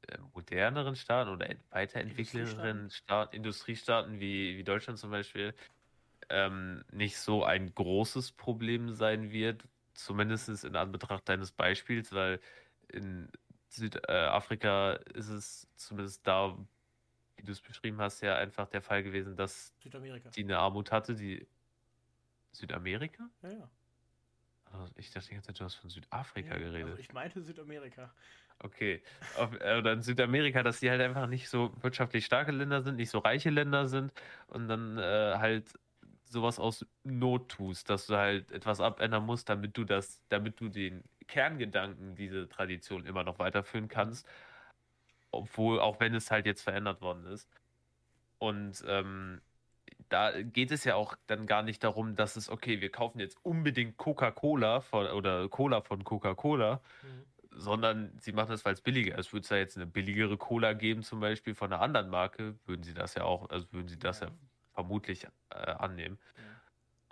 äh, moderneren Staaten oder weiterentwickelnderen Staaten, Industriestaaten wie, wie Deutschland zum Beispiel, ähm, nicht so ein großes Problem sein wird, zumindest in Anbetracht deines Beispiels, weil in Südafrika ist es zumindest da, wie du es beschrieben hast, ja einfach der Fall gewesen, dass Südamerika. die eine Armut hatte, die Südamerika? Ja, ja. Also ich dachte die ganze Zeit, du hast von Südafrika ja, geredet. Also ich meinte Südamerika. Okay. Auf, äh, oder in Südamerika, dass die halt einfach nicht so wirtschaftlich starke Länder sind, nicht so reiche Länder sind und dann äh, halt sowas aus Not tust, dass du halt etwas abändern musst, damit du das, damit du den Kerngedanken, diese Tradition immer noch weiterführen kannst. Obwohl, auch wenn es halt jetzt verändert worden ist. Und ähm, da geht es ja auch dann gar nicht darum, dass es, okay, wir kaufen jetzt unbedingt Coca-Cola oder Cola von Coca-Cola, mhm. sondern sie machen das, weil es billiger ist. Würde es da jetzt eine billigere Cola geben, zum Beispiel von einer anderen Marke, würden sie das ja auch, also würden sie das ja, ja vermutlich äh, annehmen. Ja.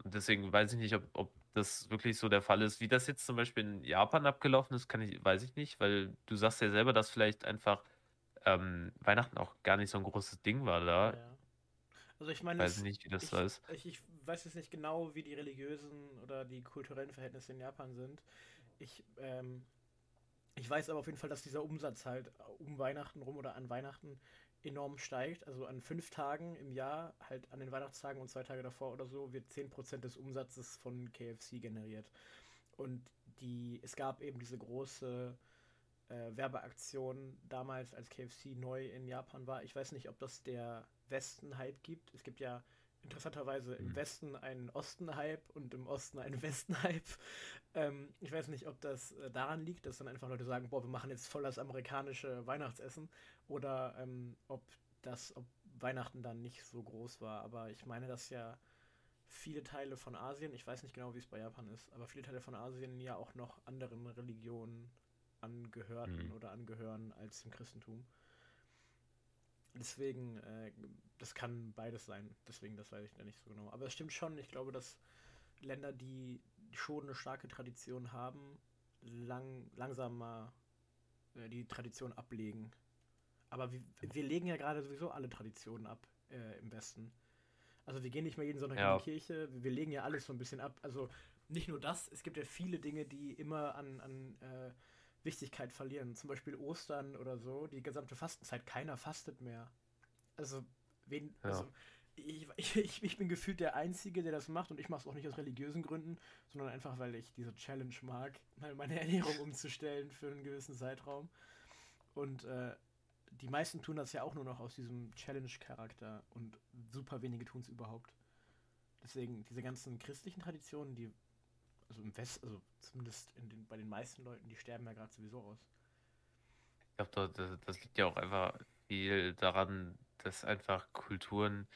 Und deswegen weiß ich nicht, ob, ob das wirklich so der Fall ist. Wie das jetzt zum Beispiel in Japan abgelaufen ist, kann ich, weiß ich nicht, weil du sagst ja selber, dass vielleicht einfach ähm, Weihnachten auch gar nicht so ein großes Ding war da. Ja. Also ich meine, weiß es, nicht, wie das ich, ist. Ich, ich, weiß jetzt nicht genau, wie die religiösen oder die kulturellen Verhältnisse in Japan sind. Ich, ähm, ich weiß aber auf jeden Fall, dass dieser Umsatz halt um Weihnachten rum oder an Weihnachten enorm steigt. Also an fünf Tagen im Jahr, halt an den Weihnachtstagen und zwei Tage davor oder so, wird 10% des Umsatzes von KFC generiert. Und die, es gab eben diese große äh, Werbeaktion damals, als KFC neu in Japan war. Ich weiß nicht, ob das der Westen-Hype gibt. Es gibt ja interessanterweise im mhm. Westen einen Osten-Hype und im Osten einen Westen-Hype. Ähm, ich weiß nicht, ob das äh, daran liegt, dass dann einfach Leute sagen, boah, wir machen jetzt voll das amerikanische Weihnachtsessen oder ähm, ob das, ob Weihnachten dann nicht so groß war. Aber ich meine, dass ja viele Teile von Asien, ich weiß nicht genau, wie es bei Japan ist, aber viele Teile von Asien ja auch noch anderen Religionen angehörten mhm. oder angehören als im Christentum. Deswegen, äh, das kann beides sein. Deswegen, das weiß ich da nicht so genau. Aber es stimmt schon, ich glaube, dass Länder, die schon eine starke Tradition haben, lang, langsam mal äh, die Tradition ablegen. Aber wir, wir legen ja gerade sowieso alle Traditionen ab äh, im Westen. Also wir gehen nicht mehr jeden Sonntag ja. in die Kirche, wir legen ja alles so ein bisschen ab. Also nicht nur das, es gibt ja viele Dinge, die immer an, an äh, Wichtigkeit verlieren. Zum Beispiel Ostern oder so, die gesamte Fastenzeit, keiner fastet mehr. Also, wen, ja. also ich, ich, ich bin gefühlt der Einzige, der das macht und ich mache es auch nicht aus religiösen Gründen, sondern einfach, weil ich diese Challenge mag, mal meine Ernährung umzustellen für einen gewissen Zeitraum. Und äh, die meisten tun das ja auch nur noch aus diesem Challenge-Charakter und super wenige tun es überhaupt. Deswegen, diese ganzen christlichen Traditionen, die, also im West, also zumindest den, bei den meisten Leuten, die sterben ja gerade sowieso aus. Ich glaube, das, das liegt ja auch einfach viel daran, dass einfach Kulturen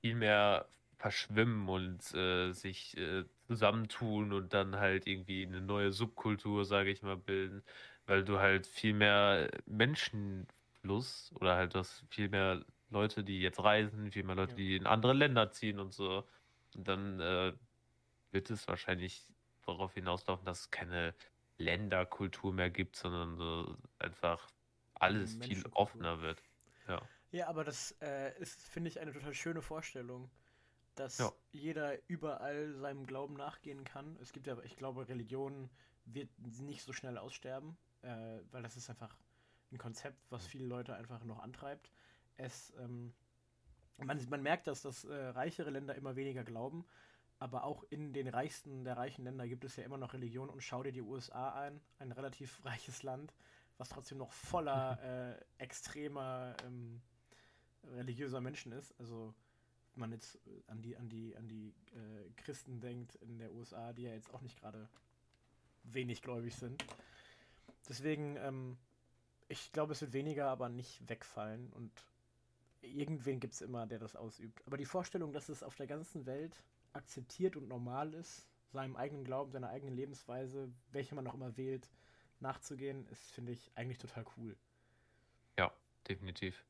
viel mehr verschwimmen und äh, sich äh, zusammentun und dann halt irgendwie eine neue Subkultur, sage ich mal, bilden, weil du halt viel mehr Menschenfluss oder halt das viel mehr Leute, die jetzt reisen, viel mehr Leute, ja. die in andere Länder ziehen und so. Und dann äh, wird es wahrscheinlich darauf hinauslaufen, dass es keine Länderkultur mehr gibt, sondern so einfach alles viel offener wird. Ja. Ja, aber das äh, ist, finde ich, eine total schöne Vorstellung, dass ja. jeder überall seinem Glauben nachgehen kann. Es gibt ja, ich glaube, Religion wird nicht so schnell aussterben, äh, weil das ist einfach ein Konzept, was viele Leute einfach noch antreibt. Es, ähm, man, man merkt, dass das äh, reichere Länder immer weniger glauben, aber auch in den reichsten der reichen Länder gibt es ja immer noch Religion und schau dir die USA ein, ein relativ reiches Land, was trotzdem noch voller äh, extremer ähm, religiöser Menschen ist. Also wenn man jetzt an die, an die, an die äh, Christen denkt in der USA, die ja jetzt auch nicht gerade wenig gläubig sind. Deswegen, ähm, ich glaube, es wird weniger, aber nicht wegfallen und irgendwen gibt es immer, der das ausübt. Aber die Vorstellung, dass es auf der ganzen Welt akzeptiert und normal ist, seinem eigenen Glauben, seiner eigenen Lebensweise, welche man auch immer wählt, nachzugehen, ist, finde ich, eigentlich total cool. Ja, definitiv.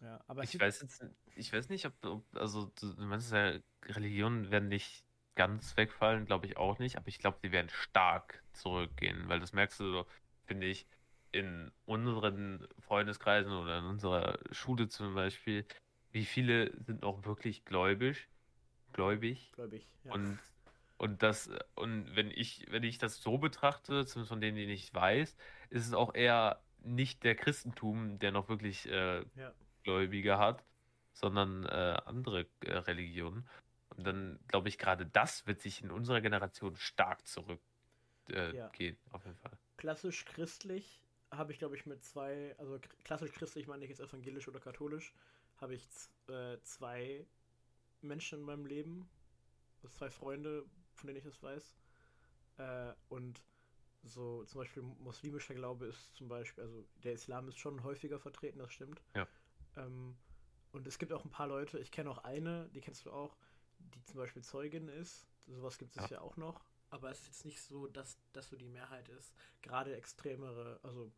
Ja, aber ich weiß jetzt, ich weiß nicht, ob, ob also du meinst ja, Religionen werden nicht ganz wegfallen, glaube ich auch nicht, aber ich glaube, sie werden stark zurückgehen, weil das merkst du, finde ich, in unseren Freundeskreisen oder in unserer Schule zum Beispiel, wie viele sind auch wirklich gläubig, gläubig, gläubig ja. und und das und wenn ich wenn ich das so betrachte, zumindest von denen, die ich weiß, ist es auch eher nicht der Christentum, der noch wirklich äh, ja. Gläubige hat, sondern äh, andere äh, Religionen. Und dann glaube ich, gerade das wird sich in unserer Generation stark zurückgehen, äh, ja. auf jeden Fall. Klassisch christlich habe ich, glaube ich, mit zwei, also klassisch christlich meine ich jetzt evangelisch oder katholisch, habe ich äh, zwei Menschen in meinem Leben, also zwei Freunde, von denen ich das weiß. Äh, und so zum Beispiel muslimischer Glaube ist zum Beispiel, also der Islam ist schon häufiger vertreten, das stimmt. Ja. Ähm, und es gibt auch ein paar Leute, ich kenne auch eine, die kennst du auch, die zum Beispiel Zeugin ist. Sowas gibt es ja. ja auch noch. Aber es ist jetzt nicht so, dass das so die Mehrheit ist. Gerade extremere, also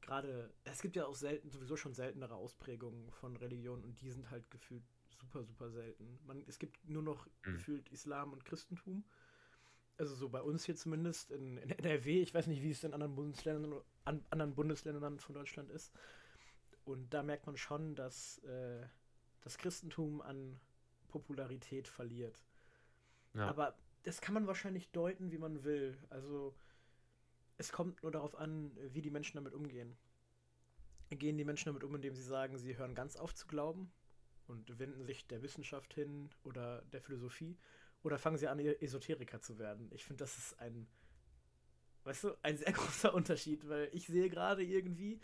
gerade, es gibt ja auch selten, sowieso schon seltenere Ausprägungen von Religion und die sind halt gefühlt super, super selten. Man, es gibt nur noch mhm. gefühlt Islam und Christentum. Also so bei uns hier zumindest in, in NRW, ich weiß nicht, wie es in anderen Bundesländern, an, anderen Bundesländern von Deutschland ist. Und da merkt man schon, dass äh, das Christentum an Popularität verliert. Ja. Aber das kann man wahrscheinlich deuten, wie man will. Also es kommt nur darauf an, wie die Menschen damit umgehen. Gehen die Menschen damit um, indem sie sagen, sie hören ganz auf zu glauben und wenden sich der Wissenschaft hin oder der Philosophie? Oder fangen sie an, e-, Esoteriker zu werden? Ich finde, das ist ein, weißt du, ein sehr großer Unterschied, weil ich sehe gerade irgendwie,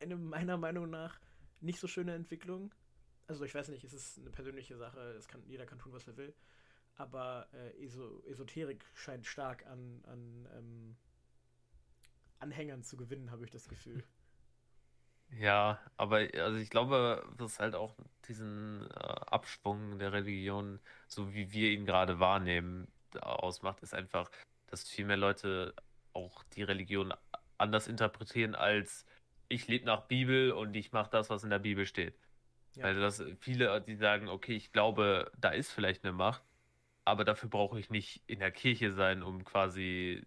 eine meiner Meinung nach nicht so schöne Entwicklung. Also ich weiß nicht, es ist eine persönliche Sache, kann, jeder kann tun, was er will. Aber äh, Eso Esoterik scheint stark an, an ähm, Anhängern zu gewinnen, habe ich das Gefühl. Ja, aber also ich glaube, was halt auch diesen äh, Abschwung der Religion, so wie wir ihn gerade wahrnehmen, ausmacht, ist einfach, dass viel mehr Leute auch die Religion anders interpretieren als ich lebe nach Bibel und ich mache das, was in der Bibel steht. Ja. Also das viele, die sagen, okay, ich glaube, da ist vielleicht eine Macht, aber dafür brauche ich nicht in der Kirche sein, um quasi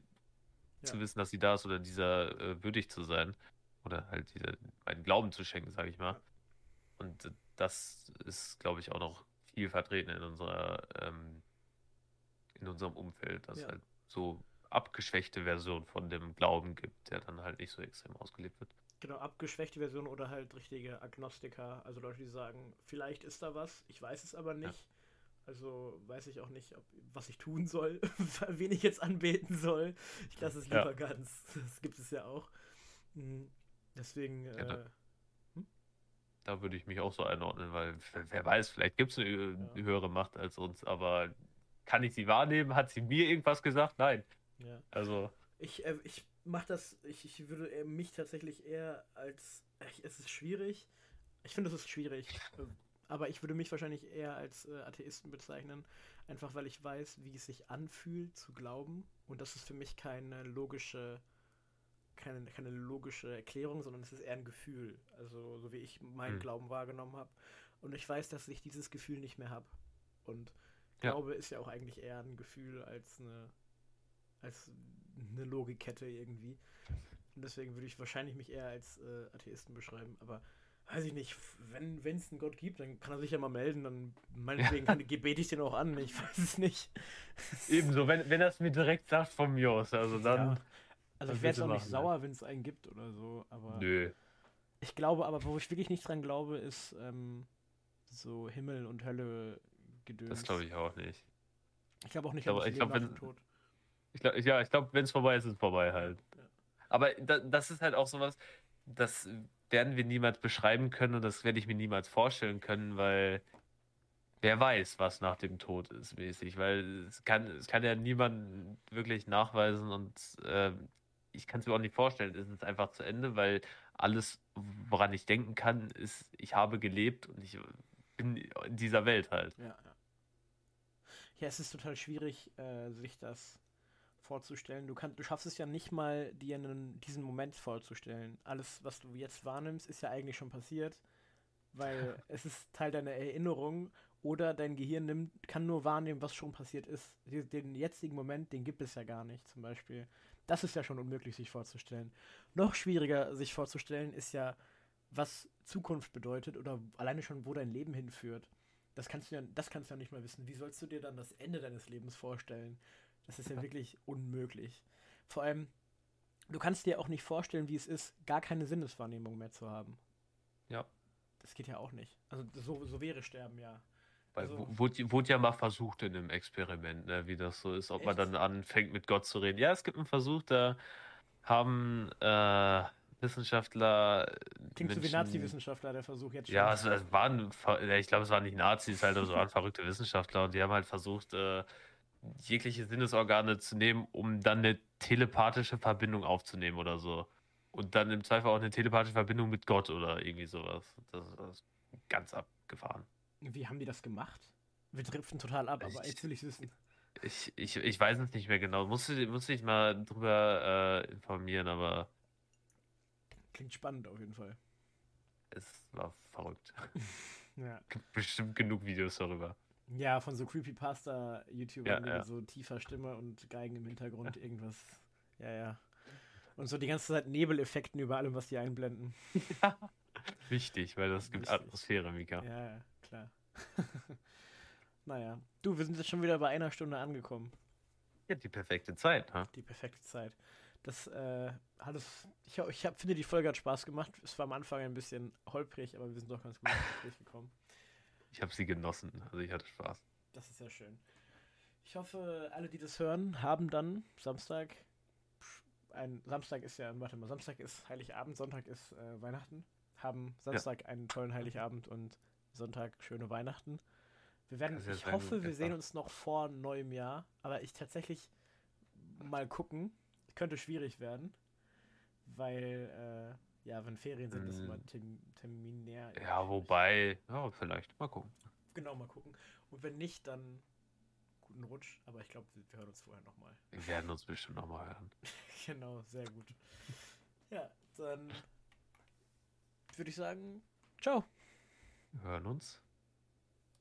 Ja. zu wissen, dass sie da ist oder dieser äh, würdig zu sein. Oder halt einen Glauben zu schenken, sage ich mal. Ja. Und das ist, glaube ich, auch noch viel vertreten in unserer, ähm, in unserem Umfeld, dass Ja. halt so abgeschwächte Version von dem Glauben gibt, der dann halt nicht so extrem ausgelebt wird. Genau, abgeschwächte Version oder halt richtige Agnostiker, also Leute, die sagen, vielleicht ist da was, ich weiß es aber nicht. Also weiß ich auch nicht, ob, was ich tun soll, wen ich jetzt anbeten soll. Ich lasse es Ja. lieber ganz. Das gibt es ja auch. Mhm. Deswegen, Ja, äh, da- Da würde ich mich auch so einordnen, weil wer- weiß, vielleicht gibt es eine äh, Ja. höhere Macht als uns, aber kann ich sie wahrnehmen? Hat sie mir irgendwas gesagt? Nein. ja. Also, Ich, äh, ich mache das, ich, ich würde mich tatsächlich eher als, ich, es ist schwierig, ich finde, es ist schwierig, äh, aber ich würde mich wahrscheinlich eher als äh, Atheisten bezeichnen, einfach weil ich weiß, wie es sich anfühlt zu glauben und das ist für mich keine logische, keine, keine logische Erklärung, sondern es ist eher ein Gefühl, also so wie ich meinen Hm. Glauben wahrgenommen habe und ich weiß, dass ich dieses Gefühl nicht mehr habe und Ja. Glaube ist ja auch eigentlich eher ein Gefühl als eine als eine Logikkette irgendwie. Und deswegen würde ich wahrscheinlich mich eher als äh, Atheisten beschreiben. Aber weiß ich nicht, wenn es einen Gott gibt, dann kann er sich ja mal melden. Dann meinetwegen kann, bete ich den auch an. Ich weiß es nicht. ebenso, wenn, wenn er es mir direkt sagt von mir aus, also dann. Ja. Also ich wäre jetzt auch nicht machen, sauer, wenn es einen gibt oder so. Aber Nö. ich glaube, aber wo ich wirklich nicht dran glaube, ist ähm, so Himmel und Hölle gedöns. Das glaube ich auch nicht. Ich glaube auch nicht Aber ich glaub, Leben nach wenn- Tod. Ich glaub, ja, ich glaube, wenn es vorbei ist, ist es vorbei halt. Ja. Aber da, das ist halt auch sowas, das werden wir niemals beschreiben können und das werde ich mir niemals vorstellen können, weil wer weiß, was nach dem Tod ist, mäßig. Weil es kann, es kann ja niemand wirklich nachweisen und äh, ich kann es mir auch nicht vorstellen. Es ist einfach zu Ende, weil alles, woran ich denken kann, ist, ich habe gelebt und ich bin in dieser Welt halt. Ja, ja. Ja, es ist total schwierig, äh, sich das vorzustellen. Du, kannst, du schaffst es ja nicht mal, dir einen, diesen Moment vorzustellen. Alles, was du jetzt wahrnimmst, ist ja eigentlich schon passiert, weil es ist Teil deiner Erinnerung oder dein Gehirn nimmt, kann nur wahrnehmen, was schon passiert ist. Den jetzigen Moment, den gibt es ja gar nicht, zum Beispiel. Das ist ja schon unmöglich, sich vorzustellen. Noch schwieriger, sich vorzustellen, ist ja, was Zukunft bedeutet oder alleine schon, wo dein Leben hinführt. Das kannst du ja, das kannst du ja nicht mal wissen. Wie sollst du dir dann das Ende deines Lebens vorstellen? Das ist ja wirklich unmöglich. Vor allem, du kannst dir auch nicht vorstellen, wie es ist, gar keine Sinneswahrnehmung mehr zu haben. Ja. Das geht ja auch nicht. Also so, so wäre Sterben ja. Also- wu- wurde, wurde ja mal versucht in einem Experiment, ne, wie das so ist, ob man Echt? dann anfängt mit Gott zu reden. Ja, es gibt einen Versuch, da haben äh, Wissenschaftler. Klingt so wie Menschen- Nazi-Wissenschaftler, der Versuch jetzt schon. Ja, es, es waren, ich glaube, es waren nicht Nazis, halt, es waren verrückte Wissenschaftler und die haben halt versucht, äh, jegliche Sinnesorgane zu nehmen, um dann eine telepathische Verbindung aufzunehmen oder so. Und dann im Zweifel auch eine telepathische Verbindung mit Gott oder irgendwie sowas. Das ist ganz abgefahren. Wie haben die das gemacht? Wir driften total ab, aber Ich- jetzt will ich wissen. Ich, ich, ich weiß es nicht mehr genau. Musste, musste ich mal drüber äh, informieren, aber Klingt spannend auf jeden Fall. es war verrückt. Ja. Gibt bestimmt genug Videos darüber. Ja, von so Creepypasta-YouTubern Ja, ja. mit so tiefer Stimme und Geigen im Hintergrund, irgendwas. Ja, ja. Und so die ganze Zeit Nebeleffekten über allem, was die einblenden. Wichtig, weil das gibt Wichtig. Atmosphäre, Mika. Ja, ja, klar. naja. Du, wir sind jetzt schon wieder bei einer Stunde angekommen. Ja, die perfekte Zeit, ne? Die perfekte Zeit. Das äh, hat es. Ich, ich hab, finde, die Folge hat Spaß gemacht. Es war am Anfang ein bisschen holprig, aber wir sind doch ganz gut ins Gespräch gekommen. Ich habe sie genossen. Also ich hatte Spaß. Das ist sehr schön. Ich hoffe, alle, die das hören, haben dann Samstag. Ein Samstag ist ja, warte mal, Samstag ist Heiligabend, Sonntag ist äh, Weihnachten. Haben Samstag einen tollen Heiligabend und Sonntag schöne Weihnachten. Wir werden, ich hoffe, wir sehen uns noch vor neuem Jahr, aber ich tatsächlich mal gucken. Könnte schwierig werden, weil, äh, ja, wenn Ferien sind, ist Mm. immer term terminär. Ja, wobei, ja, vielleicht. Mal gucken. Genau, mal gucken. Und wenn nicht, dann guten Rutsch. Aber ich glaube, wir hören uns vorher nochmal. Wir werden uns bestimmt nochmal hören. genau, sehr gut. Ja, dann würde ich sagen, ciao. Hören uns.